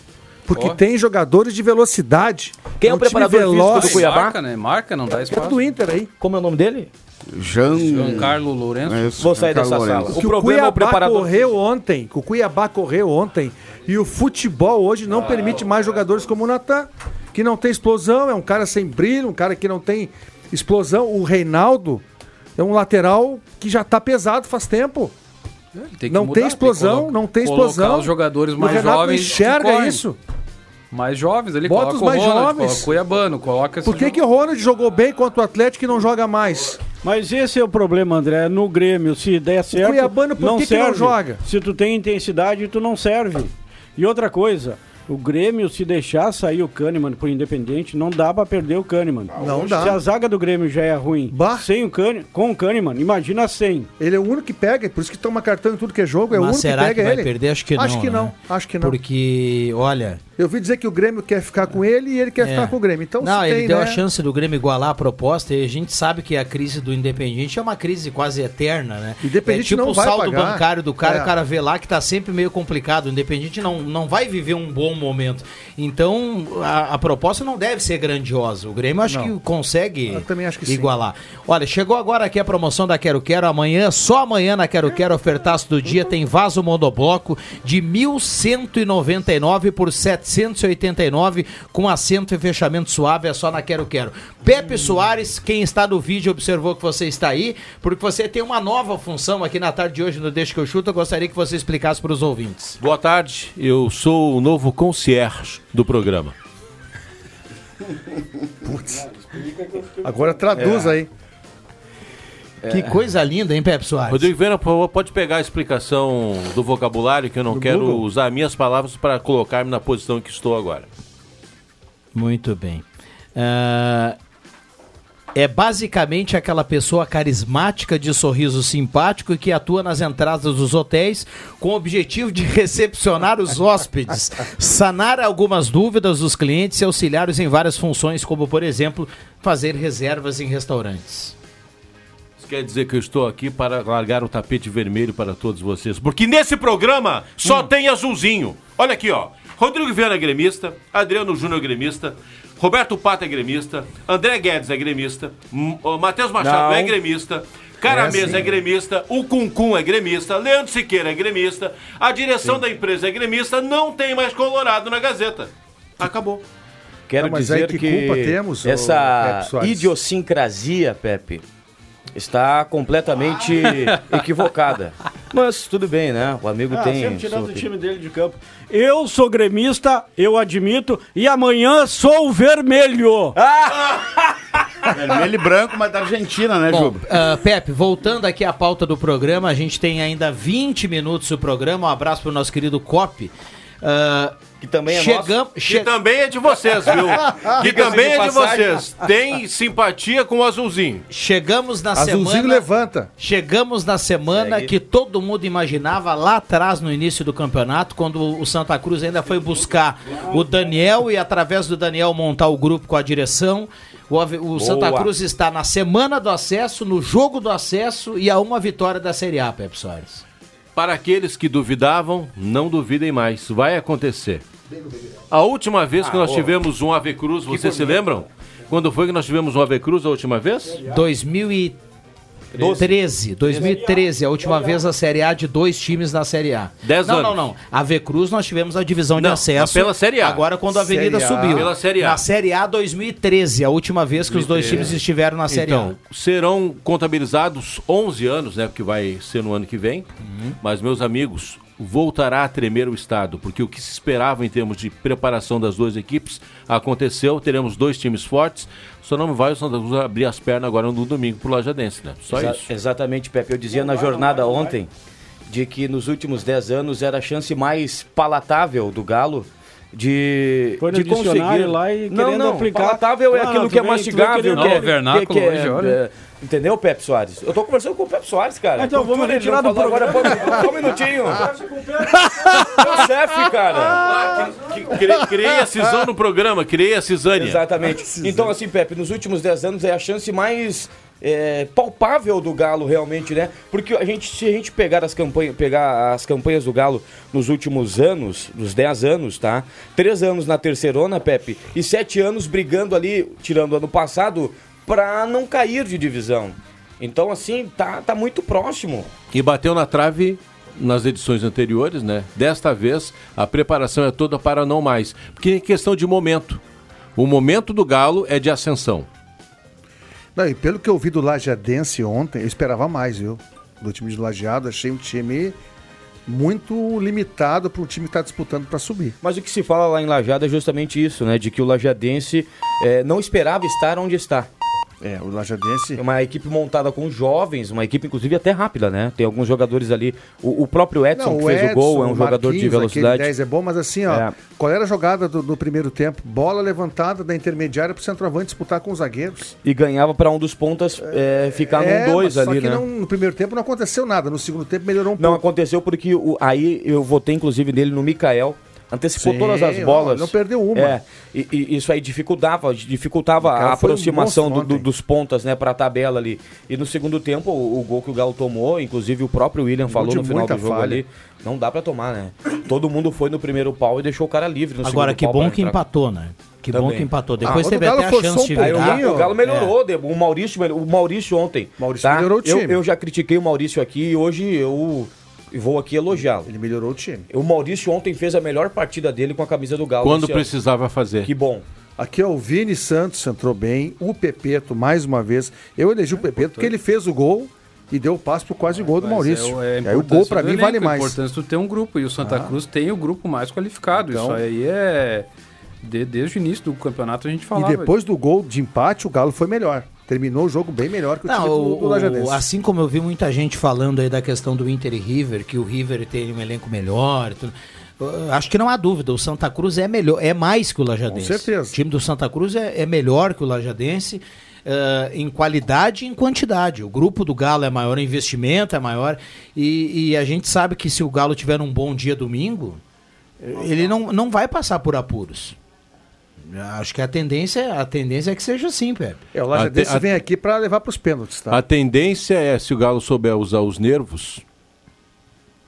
Speaker 9: Porque tem jogadores de velocidade.
Speaker 8: Quem é o
Speaker 9: um time
Speaker 8: preparador físico
Speaker 9: veloz.
Speaker 8: do Cuiabá?
Speaker 12: Marca, né? Marca, não dá
Speaker 9: É
Speaker 12: espaço.
Speaker 9: do Inter aí.
Speaker 8: Como é o nome dele?
Speaker 10: Jean...
Speaker 12: Giancarlo Lourenço.
Speaker 10: É isso,
Speaker 8: Vou sair dessa
Speaker 10: Lourenço.
Speaker 8: sala.
Speaker 9: Que
Speaker 8: O problema é o
Speaker 9: Cuiabá
Speaker 8: preparador
Speaker 9: correu ontem, o Cuiabá correu ontem e o futebol hoje não permite mais jogadores como o Natan, que não tem explosão, é um cara sem brilho, um cara que não tem explosão. O Reinaldo é um lateral que já tá pesado faz tempo.
Speaker 12: Tem que
Speaker 9: Não
Speaker 12: mudar,
Speaker 9: tem explosão,
Speaker 12: colo-
Speaker 9: não tem
Speaker 12: colocar
Speaker 9: explosão.
Speaker 12: os jogadores
Speaker 9: O
Speaker 12: mais
Speaker 9: Renato não
Speaker 12: jovens.
Speaker 9: enxerga isso.
Speaker 12: Mais jovens, ele
Speaker 9: Bota
Speaker 12: coloca
Speaker 9: os
Speaker 12: o
Speaker 9: mais
Speaker 12: Ronald,
Speaker 9: jovens.
Speaker 12: coloca o Cuiabano, coloca
Speaker 9: Por que, que o Ronald jogou bem contra o Atlético e não joga mais?
Speaker 7: Mas esse é o problema, André. No Grêmio, se der certo.
Speaker 9: Cuiabano, por que que não joga?
Speaker 7: Se tu tem intensidade, tu não serve. E outra coisa, o Grêmio, se deixar sair o Kahneman pro Independente, não dá pra perder o Kahneman.
Speaker 9: Não dá.
Speaker 7: Se a zaga do Grêmio já é ruim,
Speaker 9: Bah.
Speaker 7: sem o Kahneman, com o Kahneman, imagina sem.
Speaker 9: Ele é o único que pega, por isso que toma cartão em tudo que é jogo, é o
Speaker 3: Mas
Speaker 9: único
Speaker 3: será
Speaker 9: que
Speaker 3: que,
Speaker 9: pega
Speaker 3: vai
Speaker 9: ele.
Speaker 3: perder? Acho que não.
Speaker 9: Acho que
Speaker 3: né?
Speaker 9: não, acho que não.
Speaker 3: Porque, olha.
Speaker 9: Eu ouvi dizer que o Grêmio quer ficar com ele e ele quer
Speaker 3: É.
Speaker 9: ficar com o Grêmio. Então,
Speaker 3: não,
Speaker 9: se
Speaker 3: ele
Speaker 9: tem,
Speaker 3: deu
Speaker 9: né?
Speaker 3: a chance do Grêmio igualar a proposta e a gente sabe que a crise do Independente é uma crise quase eterna, né?
Speaker 9: Independente
Speaker 3: é tipo
Speaker 9: não
Speaker 3: o
Speaker 9: vai
Speaker 3: saldo
Speaker 9: pagar.
Speaker 3: bancário do cara,
Speaker 9: É.
Speaker 3: o cara vê lá que tá sempre meio complicado. O Independente não, não vai viver um bom momento. Então, a, a proposta não deve ser grandiosa. O Grêmio acho
Speaker 9: Não.
Speaker 3: que consegue
Speaker 9: Eu também acho que sim.
Speaker 3: igualar. Olha, chegou agora aqui a promoção da Quero Quero. Amanhã, só amanhã na Quero Quero, ofertaço do dia, tem vaso monobloco de 1.199 por 789 com assento e fechamento suave, é só na Quero Quero. Pepe Soares, quem está no vídeo observou que você está aí, porque você tem uma nova função aqui na tarde de hoje no Deixa que eu chuto, eu gostaria que você explicasse para os ouvintes.
Speaker 13: Boa tarde, eu sou o novo concierge do programa.
Speaker 9: Agora traduz
Speaker 3: É.
Speaker 9: aí.
Speaker 3: Que coisa linda, hein, Pepe Soares?
Speaker 13: Rodrigo favor, pode pegar a explicação do vocabulário, que eu não
Speaker 9: Do
Speaker 13: quero
Speaker 9: Google?
Speaker 13: usar minhas palavras para colocar-me na posição em que estou agora.
Speaker 3: Muito bem. Ah, é basicamente aquela pessoa carismática de sorriso simpático e que atua nas entradas dos hotéis com o objetivo de recepcionar os hóspedes, sanar algumas dúvidas dos clientes e auxiliar-os em várias funções, como, por exemplo, fazer reservas em restaurantes.
Speaker 13: Isso quer dizer que eu estou aqui para largar o tapete vermelho para todos vocês. Porque nesse programa só tem azulzinho. Olha aqui, ó. Rodrigo Viana é gremista, Adriano Júnior é gremista, Roberto Pata é gremista, André Guedes é gremista, Matheus Machado
Speaker 8: Não.
Speaker 13: é gremista, Caramesa é, gremista, o Cuncum é gremista, Leandro Siqueira é gremista, a direção da empresa é gremista, não tem mais Colorado na Gazeta. Acabou.
Speaker 8: Quero
Speaker 9: Não, mas aí
Speaker 8: dizer
Speaker 9: que
Speaker 8: que,
Speaker 9: culpa temos,
Speaker 8: essa
Speaker 9: Soares?
Speaker 8: idiosincrasia, Pepe, está completamente equivocada. Mas tudo bem, né? O amigo
Speaker 7: Ah,
Speaker 8: tem.
Speaker 7: sempre tirando o time dele de campo. Eu sou gremista, eu admito, e amanhã sou o vermelho.
Speaker 10: Vermelho e branco, mas da Argentina, né,
Speaker 3: Bom,
Speaker 10: Juba?
Speaker 3: ah, Pepe, voltando aqui à pauta do programa, a gente tem ainda 20 minutos do programa. Um abraço para o nosso querido Cop. Ah,
Speaker 8: que também é
Speaker 3: chegam,
Speaker 13: Que também é de vocês, viu? que também
Speaker 3: de
Speaker 13: é de vocês. Tem simpatia com o azulzinho.
Speaker 3: Chegamos na
Speaker 9: Azulzinho
Speaker 3: semana.
Speaker 9: levanta.
Speaker 3: Chegamos na semana
Speaker 9: Segue.
Speaker 3: que todo mundo imaginava lá atrás no início do campeonato, quando o Santa Cruz ainda foi buscar o Daniel e através do Daniel montar o grupo com a direção. O, o Santa. Cruz está na semana do acesso, no jogo do acesso e a uma vitória da Série A, Pepe Soares.
Speaker 13: Para aqueles que duvidavam, não duvidem mais. Vai acontecer. A última vez que
Speaker 3: Ah,
Speaker 13: nós tivemos um Ave Cruz, vocês se lembram? Quando foi que nós tivemos um Ave Cruz a última vez?
Speaker 3: 2013, 2013, a última vez a Série A de dois times na Série A.
Speaker 13: Dez
Speaker 3: não,
Speaker 13: anos.
Speaker 3: Não, não, A V Cruz nós tivemos a divisão de
Speaker 13: Não,
Speaker 3: acesso.
Speaker 13: pela Série A.
Speaker 3: Agora quando a Avenida
Speaker 13: Série A.
Speaker 3: subiu.
Speaker 13: Pela Série A.
Speaker 3: Na Série A 2013, a última vez que os dois
Speaker 13: 2013.
Speaker 3: times estiveram na Série
Speaker 13: então, serão contabilizados 11 anos, né? Porque vai ser no ano que vem.
Speaker 3: Uhum.
Speaker 13: Mas, meus amigos, voltará a tremer o Estado. Porque o que se esperava em termos de preparação das duas equipes aconteceu. Teremos dois times fortes. Só não vai o Santa Cruz abrir as pernas agora no domingo pro Lajadense, né? Só
Speaker 8: Exa-
Speaker 13: isso.
Speaker 8: Exatamente, Pepe. Eu dizia na jornada ontem de que nos últimos 10 anos era a chance mais palatável do Galo de,
Speaker 7: Foi no
Speaker 8: de conseguir.
Speaker 7: lá e
Speaker 8: não,
Speaker 7: querendo
Speaker 8: não,
Speaker 7: aplicar.
Speaker 8: Palatável é aquilo que é mastigável. que é-
Speaker 7: Não, o vernáculo
Speaker 8: que é-
Speaker 7: hoje, olha.
Speaker 8: é- Entendeu, Pepe Soares? Eu tô conversando com o Pepe Soares, cara.
Speaker 7: Então, vamos retirar do
Speaker 8: agora. Só um minutinho. Meu chefe, cara.
Speaker 13: Criei, criei a cisão no programa, criei a cisânia.
Speaker 8: Exatamente. Então, assim, Pepe, nos últimos 10 anos é a chance mais é, palpável do Galo, realmente, né? Porque a gente, se a gente pegar as, campanhas, pegar as campanhas do Galo nos últimos anos, nos 10 anos, tá? Três anos na terceirona, Pepe, e sete anos brigando ali, tirando ano passado, pra não cair de divisão. Então, assim, tá, tá muito próximo.
Speaker 13: E bateu na trave nas edições anteriores, né? Desta vez, a preparação é toda para não mais. Porque é questão de momento. O momento do Galo é de ascensão.
Speaker 9: Não, e pelo que eu vi do Lajeadense ontem, eu esperava mais, viu? Do time de Lajeado, achei um time muito limitado para um time que está disputando para subir.
Speaker 8: Mas o que se fala lá em Lajada é justamente isso, né? De que o Lajadense eh, não esperava estar onde está.
Speaker 9: É, o Lajadense.
Speaker 8: É uma equipe montada com jovens, uma equipe inclusive até rápida, né? Tem alguns jogadores ali. O, o próprio Edson, que fez o gol, é um jogador de velocidade.
Speaker 9: aquele 10 é bom, mas assim, ó,
Speaker 8: É.
Speaker 9: qual era a jogada do, do primeiro tempo? Bola levantada da intermediária para o centroavante disputar com os zagueiros.
Speaker 8: E ganhava para um dos pontas eh, ficar
Speaker 9: É,
Speaker 8: num dois ali, né?
Speaker 9: não, no primeiro tempo não aconteceu nada, no segundo tempo melhorou um
Speaker 8: Não
Speaker 9: pouco.
Speaker 8: aconteceu porque o- aí eu votei inclusive nele no Mikael. Antecipou
Speaker 9: Sim,
Speaker 8: todas as bolas.
Speaker 9: não perdeu uma.
Speaker 8: É, e, e isso aí dificultava, dificultava a
Speaker 9: um
Speaker 8: aproximação do- do- dos pontas, né, pra tabela ali. E no segundo tempo, o, o gol que o Galo tomou, inclusive o próprio William
Speaker 9: gol
Speaker 8: falou no final do jogo
Speaker 9: falha.
Speaker 8: ali, não dá pra tomar, né? Todo mundo foi no primeiro pau e deixou o cara livre no
Speaker 3: Agora,
Speaker 8: segundo
Speaker 3: que
Speaker 8: pau
Speaker 3: bom que
Speaker 8: entrar.
Speaker 3: empatou, né? Que bom
Speaker 8: Também.
Speaker 3: que empatou.
Speaker 8: Ah,
Speaker 3: Depois
Speaker 8: quando
Speaker 3: teve até a chance
Speaker 8: um
Speaker 3: de virar.
Speaker 8: O Galo
Speaker 3: É.
Speaker 8: melhorou, de- o Maurício, o Maurício ontem.
Speaker 9: Maurício
Speaker 8: tá?
Speaker 9: melhorou o
Speaker 8: Eu-
Speaker 9: time.
Speaker 8: Eu, já critiquei o Maurício aqui e hoje eu vou aqui elogiá-lo.
Speaker 9: Ele melhorou o time.
Speaker 8: O Maurício ontem fez a melhor partida dele com a camisa do Galo.
Speaker 13: Quando
Speaker 8: esse ano.
Speaker 13: precisava fazer.
Speaker 8: Que bom.
Speaker 9: Aqui, ó, o Vini Santos entrou bem, o Pepeto, mais uma vez. Eu elegi o Pepeto porque ele fez o gol e deu o passe pro quase gol do
Speaker 12: Mas
Speaker 9: Maurício.
Speaker 12: é, é
Speaker 9: e aí o gol
Speaker 12: importância
Speaker 9: pra
Speaker 12: do
Speaker 9: mim
Speaker 12: elenco,
Speaker 9: vale
Speaker 12: É
Speaker 9: mais.
Speaker 12: importante tu ter um grupo e o Santa
Speaker 9: Ah.
Speaker 12: Cruz tem o grupo mais qualificado.
Speaker 9: Então-
Speaker 12: Isso aí é. de- desde o início do campeonato a gente
Speaker 9: E
Speaker 12: falava.
Speaker 9: depois do gol de empate, o Galo foi melhor. Terminou o jogo bem melhor que o time
Speaker 3: Não,
Speaker 9: do, do
Speaker 3: o-
Speaker 9: Lajadense.
Speaker 3: assim como eu vi muita gente falando aí da questão do Inter e River, que o River tem um elenco melhor. tudo, acho que não há dúvida, o Santa Cruz é melhor, é mais que o Lajadense.
Speaker 9: Com certeza.
Speaker 3: O time do Santa Cruz é, é melhor que o Lajadense. eh, em qualidade e em quantidade. O grupo do Galo é maior, o investimento é maior. E, e a gente sabe que se o Galo tiver um bom dia domingo, ele não, não vai passar por apuros. Acho que a tendência, a tendência é que seja assim, Pepe.
Speaker 9: É, o Lajadense vem aqui pra levar pros pênaltis, tá?
Speaker 13: A tendência é, se o Galo souber usar os nervos,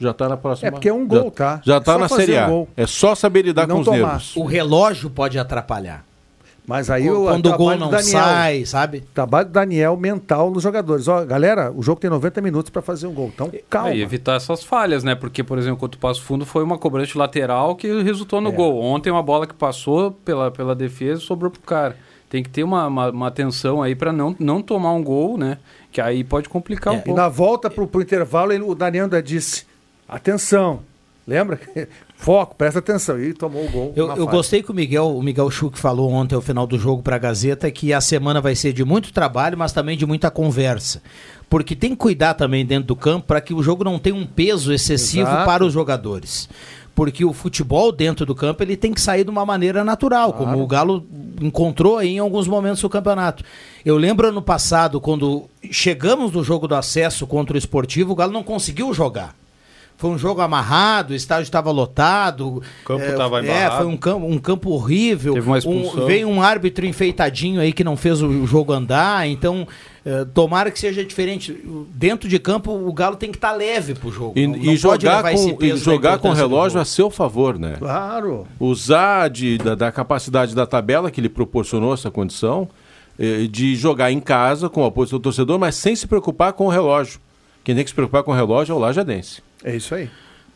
Speaker 13: já tá na próxima.
Speaker 9: É porque é um gol,
Speaker 13: já,
Speaker 9: tá?
Speaker 13: Já
Speaker 9: É
Speaker 13: tá
Speaker 9: só
Speaker 13: na Série
Speaker 9: um
Speaker 13: A.
Speaker 9: gol.
Speaker 13: É só saber lidar com os
Speaker 9: tomar.
Speaker 13: nervos.
Speaker 3: O relógio pode atrapalhar.
Speaker 9: Mas aí o
Speaker 3: Quando o
Speaker 9: trabalho
Speaker 3: gol
Speaker 9: do
Speaker 3: não
Speaker 9: Daniel,
Speaker 3: sai, sabe?
Speaker 9: Trabalho do Daniel mental nos jogadores. Ó, galera, o jogo tem 90 minutos pra fazer um gol. Então, calma.
Speaker 12: É, e evitar essas falhas, né? Porque, por exemplo, contra o Passo Fundo foi uma cobrança de lateral que resultou no
Speaker 9: É.
Speaker 12: gol. Ontem uma bola que passou pela, pela defesa e sobrou pro cara. Tem que ter uma, uma, uma atenção aí pra não, não tomar um gol, né? Que aí pode complicar um
Speaker 9: É, E
Speaker 12: pouco.
Speaker 9: na volta pro, pro intervalo, ele- o Daniel ainda disse: atenção. Lembra? Foco, presta atenção. E tomou o gol.
Speaker 3: Eu, eu gostei que o Miguel, o Miguel Schuch falou ontem ao final do jogo para a Gazeta que a semana vai ser de muito trabalho, mas também de muita conversa. Porque tem que cuidar também dentro do campo para que o jogo não tenha um peso excessivo
Speaker 9: Exato.
Speaker 3: para os jogadores. porque o futebol dentro do campo ele tem que sair de uma maneira natural, como o Galo encontrou aí em alguns momentos do campeonato. Eu lembro ano passado, quando chegamos no jogo do acesso contra o esportivo, o Galo não conseguiu jogar. Foi um jogo amarrado, o estádio estava lotado. O
Speaker 12: campo tava
Speaker 3: É,
Speaker 12: embarrado.
Speaker 3: foi um campo, um campo horrível.
Speaker 12: Teve uma
Speaker 3: Um-
Speaker 12: expulsão.
Speaker 3: veio um árbitro enfeitadinho aí que não fez o jogo andar. Então, eh, tomara que seja diferente. Dentro de campo, o Galo tem que estar leve pro jogo.
Speaker 13: E,
Speaker 3: Não-
Speaker 13: e
Speaker 3: não
Speaker 13: jogar com, e jogar com o relógio a seu favor, né?
Speaker 9: Claro.
Speaker 13: Usar de, da, da capacidade da tabela que lhe proporcionou essa condição, eh, de jogar em casa com o apoio do torcedor, mas sem se preocupar com o relógio. Quem tem que se preocupar com o relógio é o Lajadense.
Speaker 9: É isso aí.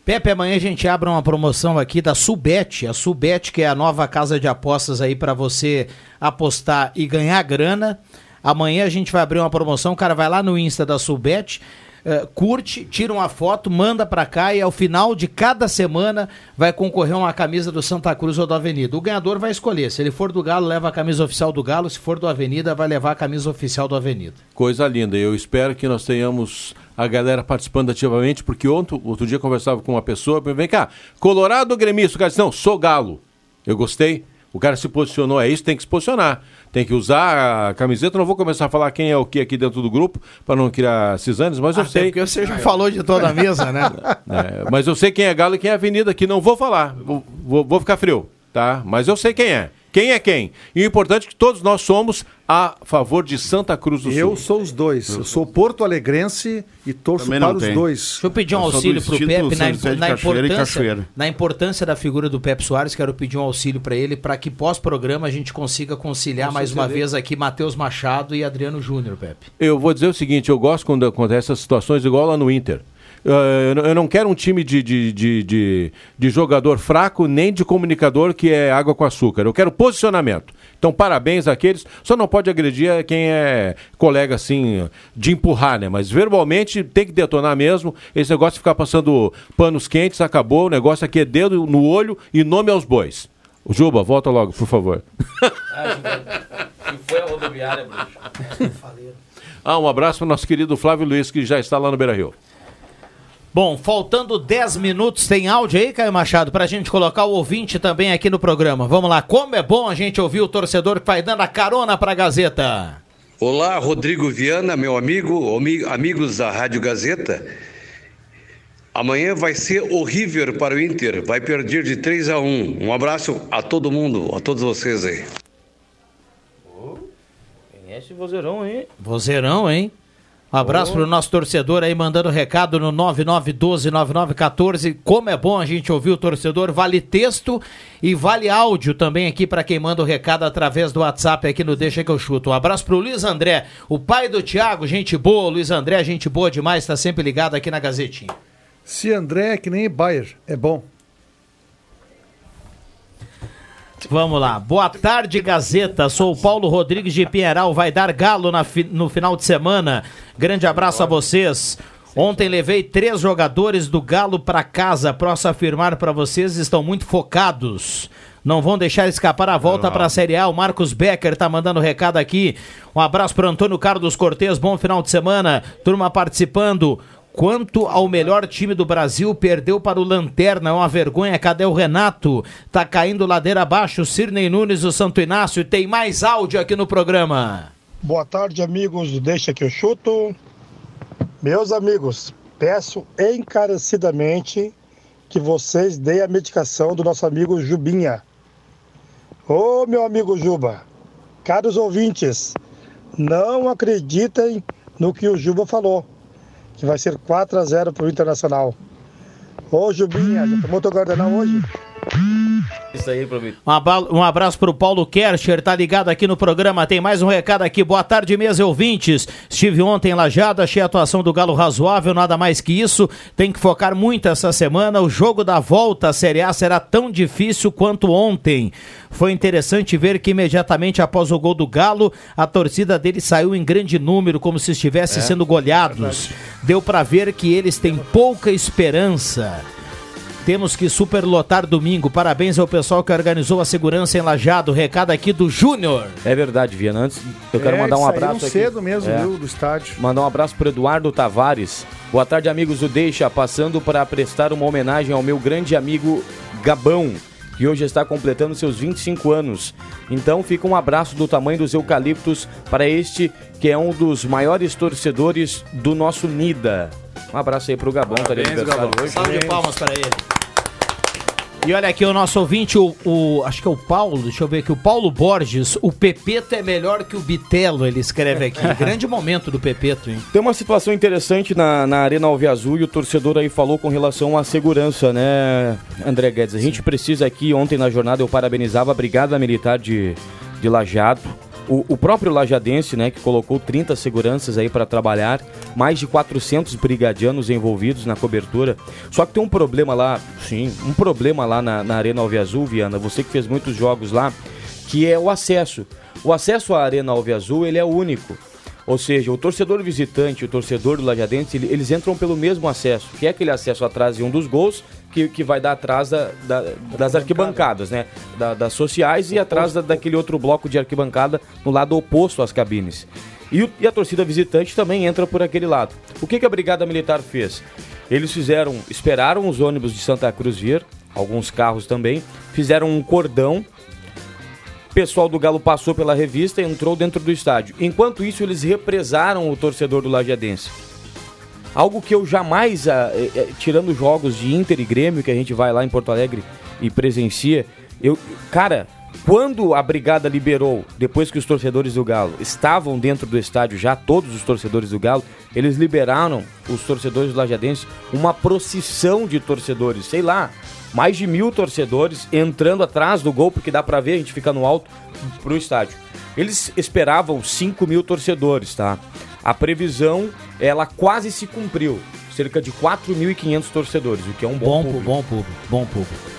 Speaker 3: Pepe, amanhã a gente abre uma promoção aqui da Subet, a Subet que é a nova casa de apostas aí para você apostar e ganhar grana. Amanhã a gente vai abrir uma promoção, o cara vai lá no Insta da Subet, eh, curte, tira uma foto, manda pra cá e ao final de cada semana vai concorrer uma camisa do Santa Cruz ou do Avenida. O ganhador vai escolher, se ele for do Galo, leva a camisa oficial do Galo, se for do Avenida, vai levar a camisa oficial do Avenida.
Speaker 13: Coisa linda. Eu espero que nós tenhamos a galera participando ativamente, porque ontem, outro dia eu conversava com uma pessoa, vem cá, Colorado ou gremista? O cara disse, não, sou galo. Eu gostei. O cara se posicionou, é isso, tem que se posicionar. Tem que usar a camiseta. Eu Não vou começar a falar quem é o que aqui dentro do grupo, para não criar cisanes, mas eu
Speaker 3: Até
Speaker 13: sei.
Speaker 3: porque você já falou de toda a mesa, né?
Speaker 13: É, mas eu sei quem é Galo e quem é Avenida, que não vou falar. Vou, vou- vou ficar frio, tá? Mas eu sei quem é. Quem é quem? E o importante é que todos nós somos a favor de Santa Cruz do
Speaker 9: Eu
Speaker 13: Sul.
Speaker 9: sou os dois. Eu sou porto alegrense e torço para os
Speaker 13: tem.
Speaker 9: dois.
Speaker 3: Deixa eu pedir um auxílio pro Pepe na, na importância, na importância da figura do Pepe Soares. Quero pedir um auxílio para ele para que pós-programa a gente consiga conciliar mais uma vez aqui Matheus Machado e Adriano Júnior, Pepe.
Speaker 13: Eu vou dizer o seguinte, eu gosto quando acontecem essas situações igual lá no Inter. Eh, eu não- quero um time de, de, de, de, de jogador fraco, nem de comunicador que é água com açúcar. Eu quero posicionamento. Então, parabéns àqueles. Só não pode agredir quem é colega, assim, de empurrar, né? Mas verbalmente tem que detonar mesmo. Esse negócio de ficar passando panos quentes, acabou. O negócio aqui é dedo no olho e nome aos bois. Juba, volta logo, por favor.
Speaker 8: E foi a rodoviária, bruxo.
Speaker 13: Ah, um abraço para o nosso querido Flávio Luiz, que já está lá no Beira Rio.
Speaker 3: Bom, faltando 10 minutos, tem áudio aí, Caio Machado, pra gente colocar o ouvinte também aqui no programa. Vamos lá, como é bom a gente ouvir o torcedor que vai dando a carona pra Gazeta.
Speaker 14: Olá, Rodrigo Viana, meu amigo, ami- amigos da Rádio Gazeta. Amanhã vai ser horrível para o Inter, vai perder de 3 a 1. Um abraço a todo mundo, a todos vocês aí.
Speaker 8: É esse vozeirão aí?
Speaker 3: Vozeirão, hein? Um abraço pro nosso torcedor aí, mandando recado no 99129914. Como é bom a gente ouvir o torcedor, vale texto e vale áudio também aqui para quem manda o recado através do WhatsApp aqui no Deixa que eu chuto. Um abraço pro Luiz André, o pai do Thiago, gente boa. Luiz André, gente boa demais, tá sempre ligado aqui na Gazetinha.
Speaker 9: Se André é que nem Bayer, é bom.
Speaker 3: Vamos lá. Boa tarde, Gazeta. Sou o Paulo Rodrigues de Pinheiral. Vai dar galo fi- no final de semana. Grande abraço a vocês. Ontem levei três jogadores do Galo para casa. Posso afirmar para vocês, estão muito focados. Não vão deixar escapar a volta para a Série A. O Marcos Becker tá mandando recado aqui. Um abraço para Antônio Carlos Cortez. Bom final de semana. Turma participando. Quanto ao melhor time do Brasil, perdeu para o Lanterna, é uma vergonha. Cadê o Renato? Tá caindo ladeira abaixo. Cirnei Nunes, o Santo Inácio. Tem mais áudio aqui no programa.
Speaker 15: Boa tarde, amigos Deixa que eu chuto. Meus amigos, peço encarecidamente que vocês deem a medicação do nosso amigo Jubinha. Ô, meu amigo Juba, caros ouvintes, não acreditem no que o Juba falou, que vai ser 4 a 0 para o Internacional. Ô, Jubinha, já tomou teu guardanão hoje?
Speaker 8: Isso aí.
Speaker 3: Um abraço pro Paulo Kercher, tá ligado aqui no programa. Tem mais um recado aqui. Boa tarde, meus ouvintes. Estive ontem em Lajado, achei a atuação do Galo razoável, nada mais que isso. Tem que focar muito essa semana. O jogo da volta à Série A será tão difícil quanto ontem. Foi interessante ver que imediatamente após o gol do Galo, a torcida dele saiu em grande número, como se estivesse
Speaker 16: É,
Speaker 3: sendo goleados. Deu pra ver que eles têm pouca esperança. Temos que superlotar domingo. Parabéns ao pessoal que organizou a segurança em Lajado. Recado aqui do Júnior.
Speaker 8: É verdade, Viana. Antes, eu quero
Speaker 9: É,
Speaker 8: mandar um abraço aqui.
Speaker 9: cedo mesmo,
Speaker 8: É.
Speaker 9: viu, do estádio.
Speaker 8: Mandar um abraço pro Eduardo Tavares. Boa tarde, amigos do Deixa, passando para prestar uma homenagem ao meu grande amigo Gabão, que hoje está completando seus 25 anos. Então fica um abraço do tamanho dos eucaliptos para este que é um dos maiores torcedores do nosso Nida. Um abraço aí pro Gabão, tá de
Speaker 3: Parabéns,
Speaker 8: aniversário
Speaker 3: Gabão.
Speaker 8: hoje.
Speaker 3: Salve de palmas para ele. E olha aqui o nosso ouvinte, o, o- acho que é o Paulo, deixa eu ver aqui, o Paulo Borges, o Pepeto é melhor que o Bitelo, ele escreve aqui. Grande momento do Pepeto, hein?
Speaker 8: Tem uma situação interessante na, na Arena Alviazul e o torcedor aí falou com relação à segurança, né, André Guedes? A gente precisa aqui, ontem na jornada eu parabenizava a Brigada Militar de, de Lajado, o, o próprio lajadense, né, que colocou 30 seguranças aí para trabalhar, mais de 400 brigadianos envolvidos na cobertura. Só que tem um problema lá, sim, um problema lá na, na Arena Alviazul, Viana, você que fez muitos jogos lá, que é o acesso. O acesso à Arena Alviazul, ele é único. Ou seja, o torcedor visitante o torcedor do Lajadense, ele- eles entram pelo mesmo acesso, que é aquele acesso atrás de um dos gols, que, que vai dar atrás da- da- das arquibancadas, né? Da- das sociais e atrás da- daquele outro bloco de arquibancada no lado oposto às cabines. E, e a torcida visitante também entra por aquele lado. O que, que a Brigada Militar fez? Eles fizeram, esperaram os ônibus de Santa Cruz vir, alguns carros também, fizeram um cordão o pessoal do Galo passou pela revista e entrou dentro do estádio. Enquanto isso, eles represaram o torcedor do Lajadense. Algo que eu jamais, ah, eh, eh, tirando jogos de Inter e Grêmio, que a gente vai lá em Porto Alegre e presencia, eu, cara, quando a brigada liberou, depois que os torcedores do Galo estavam dentro do estádio, já todos os torcedores do Galo, eles liberaram os torcedores do Lajadense uma procissão de torcedores, sei lá, mais de mil torcedores entrando atrás do gol, porque dá pra ver, a gente fica no alto, pro estádio. Eles esperavam 5 mil torcedores, tá? A previsão, ela quase se cumpriu. Cerca de 4.500 torcedores, o que é um bom,
Speaker 3: Bom,
Speaker 8: público.
Speaker 3: bom público, bom público.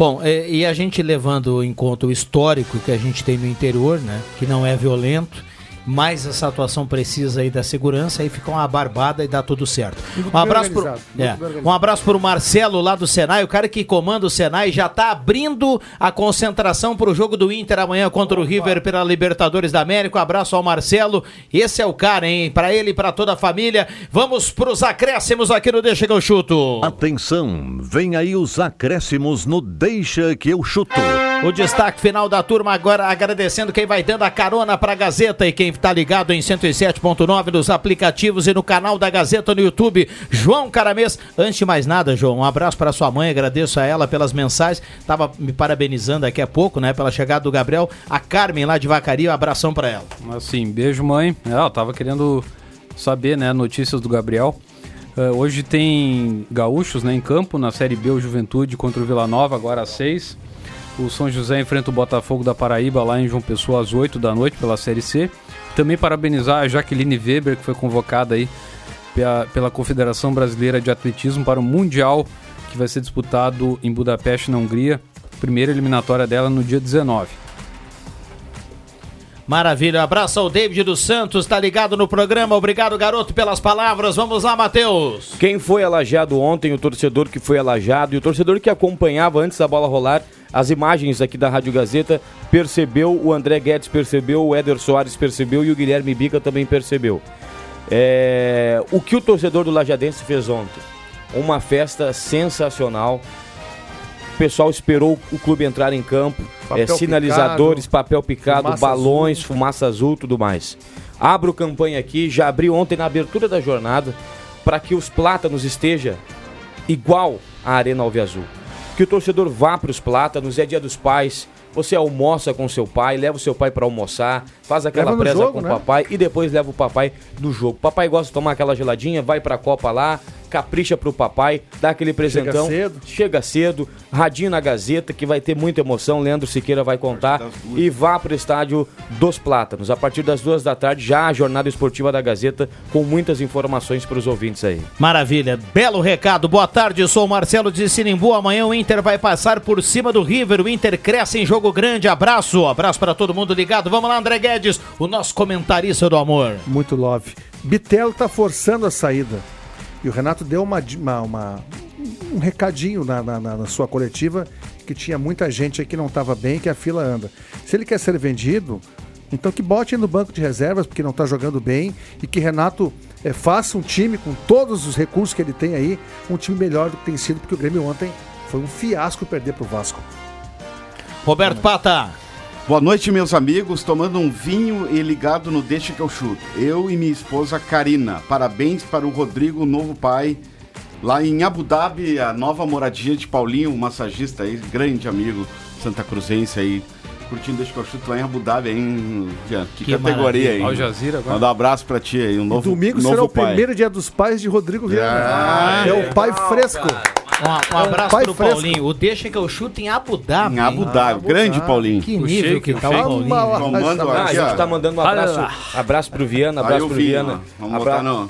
Speaker 3: Bom, e, e a gente levando em conta o histórico que a gente tem no interior, né? Que não é violento, mas essa atuação precisa aí da segurança, aí fica uma barbada e dá tudo certo.
Speaker 9: Muito
Speaker 3: Um abraço pro, é, um abraço pro Marcelo lá do Senai, o cara que comanda o Senai já tá abrindo a concentração pro jogo do Inter amanhã contra o River pela Libertadores da América. Um abraço ao Marcelo. Esse é o cara, hein? Pra ele e pra toda a família. Vamos pros acréscimos aqui no Deixa que eu chuto.
Speaker 16: Atenção, vem aí os acréscimos no Deixa que eu chuto.
Speaker 3: O destaque final da turma agora agradecendo quem vai dando a carona pra Gazeta e quem tá ligado em 107.9 nos aplicativos e no canal da Gazeta no YouTube. João Caramês. Antes de mais nada, João, um abraço para sua mãe, agradeço a ela pelas mensagens. Tava me parabenizando daqui a pouco, né, pela chegada do Gabriel. A Carmen lá de Vacaria, um abração para ela.
Speaker 12: Assim, beijo, mãe. É, eu tava querendo saber, né, notícias do Gabriel. É, hoje tem gaúchos, né, em campo, na Série B, o Juventude contra o Vila Nova, agora às 6. O São José enfrenta o Botafogo da Paraíba lá em João Pessoa às 8 da noite pela Série C. Também parabenizar a Jaqueline Weber, que foi convocada aí pela, pela Confederação Brasileira de Atletismo para o Mundial, que vai ser disputado em Budapeste, na Hungria. Primeira eliminatória dela no dia 19.
Speaker 3: Maravilha, abraço ao David dos Santos, tá ligado no programa. Obrigado, garoto, pelas palavras. Vamos lá, Matheus.
Speaker 8: Quem foi alajado ontem, o torcedor que foi alajado e o torcedor que acompanhava antes da bola rolar as imagens aqui da Rádio Gazeta, percebeu, o André Guedes percebeu, o Éder Soares percebeu e o Guilherme Bica também percebeu. É, o que o torcedor do Lajadense fez ontem? Uma festa sensacional. O pessoal esperou o clube entrar em campo,
Speaker 9: Papel
Speaker 8: é, sinalizadores,
Speaker 9: picado,
Speaker 8: papel picado,
Speaker 9: fumaça
Speaker 8: balões,
Speaker 9: azul.
Speaker 8: fumaça azul, tudo mais. Abro campanha aqui, já abri ontem na abertura da jornada, para que os plátanos esteja igual à Arena Alviazul. Que o torcedor vá para os plátanos, é dia dos pais. Você almoça com seu pai, leva o seu pai para almoçar, faz aquela presa
Speaker 9: jogo,
Speaker 8: com o
Speaker 9: né?
Speaker 8: papai e depois leva o papai no jogo. Papai gosta de tomar aquela geladinha, vai pra Copa lá, capricha pro papai, dá aquele presentão.
Speaker 9: cedo.
Speaker 8: Chega cedo, radinho na Gazeta, que vai ter muita emoção. Leandro Siqueira vai contar. E vá pro estádio dos Plátanos. A partir das duas da tarde, já a jornada esportiva da Gazeta, com muitas informações para os ouvintes aí.
Speaker 3: Maravilha, belo recado. Boa tarde, eu sou o Marcelo de Sinimbu. Amanhã o Inter vai passar por cima do River. O Inter cresce em jogo grande. Abraço, abraço para todo mundo ligado. Vamos lá, André Guedes, o nosso comentarista do amor.
Speaker 9: Muito love. Bitelo tá forçando a saída. E o Renato deu uma, uma, uma- um recadinho na, na- na- sua coletiva que tinha muita gente aí que não estava bem que a fila anda. Se ele quer ser vendido, então que bote no banco de reservas porque não está jogando bem e que Renato eh, faça um time com todos os recursos que ele tem aí, um time melhor do que tem sido, porque o Grêmio ontem foi um fiasco perder pro Vasco.
Speaker 3: Roberto Pata.
Speaker 10: Boa noite, meus amigos. Tomando um vinho e ligado no Deixa que eu chuto. Eu e minha esposa Karina. Parabéns para o Rodrigo, novo pai. Lá em Abu Dhabi, a nova moradia de Paulinho, um massagista aí, grande amigo santa cruzense aí. Curtindo Deixa que eu chuto lá em Abu Dhabi, hein? Jean? Que,
Speaker 12: Que
Speaker 10: categoria aí.
Speaker 12: maravilha. Al Jazeera agora.
Speaker 10: Mandar um abraço pra ti aí, um novo,
Speaker 9: Domingo
Speaker 10: novo
Speaker 9: será o
Speaker 10: pai.
Speaker 9: primeiro dia dos pais de Rodrigo Viana.
Speaker 10: Ah,
Speaker 9: é o pai fresco.
Speaker 3: Um, um abraço
Speaker 9: pai
Speaker 3: pro
Speaker 9: fresco.
Speaker 3: Paulinho. O deixa que eu chuto em Abu Dhabi.
Speaker 10: Em Abu
Speaker 3: hein?
Speaker 10: Dhabi. Grande Paulinho.
Speaker 3: Que nível que tá o. Paulinho.
Speaker 8: Ah, a gente tá mandando um abraço, abraço pro Viana, abraço
Speaker 10: o
Speaker 8: pro Viana.
Speaker 10: Vamos
Speaker 8: Abra-
Speaker 10: botar no...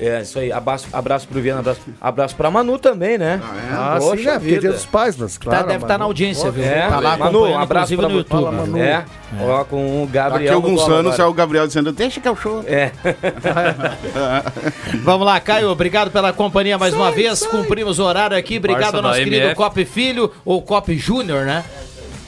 Speaker 8: É, isso aí, abraço, abraço pro Viana, abraço, abraço pra Manu também, né?
Speaker 9: Ah, sim, né? Porque é dia dos pais, mas claro.
Speaker 3: deve estar na
Speaker 9: Manu.
Speaker 3: audiência, viu?
Speaker 8: É,
Speaker 3: Tá lá
Speaker 8: Manu,
Speaker 3: acompanhando,
Speaker 8: um abraço
Speaker 3: inclusive,
Speaker 8: pra
Speaker 3: no YouTube.
Speaker 8: Fala, Manu.
Speaker 3: É.
Speaker 8: É. Ó, com o Gabriel.
Speaker 10: Daqui alguns anos é
Speaker 8: agora.
Speaker 10: o Gabriel dizendo, deixa que eu chuto.
Speaker 8: É.
Speaker 3: Vamos lá, Caio, obrigado pela companhia mais uma vez. Cumprimos o horário aqui. Obrigado ao nosso querido. Cop Filho, ou Cop Júnior, né?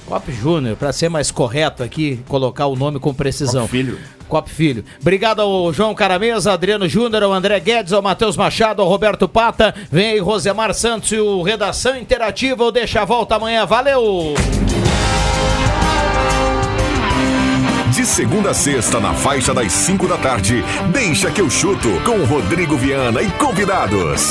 Speaker 3: Cop Júnior, para ser mais correto aqui, colocar o nome com precisão.
Speaker 10: Cop Filho.
Speaker 3: Cop Filho. Obrigado ao João Caramesa, Adriano Júnior, ao André Guedes, ao Matheus Machado, ao Roberto Pata. Vem aí Rosemar Santos e o Redação Interativa. Eu deixo a volta amanhã. Valeu!
Speaker 1: De segunda a sexta, na faixa das 5 da tarde, deixa que eu chuto com Rodrigo Viana e convidados.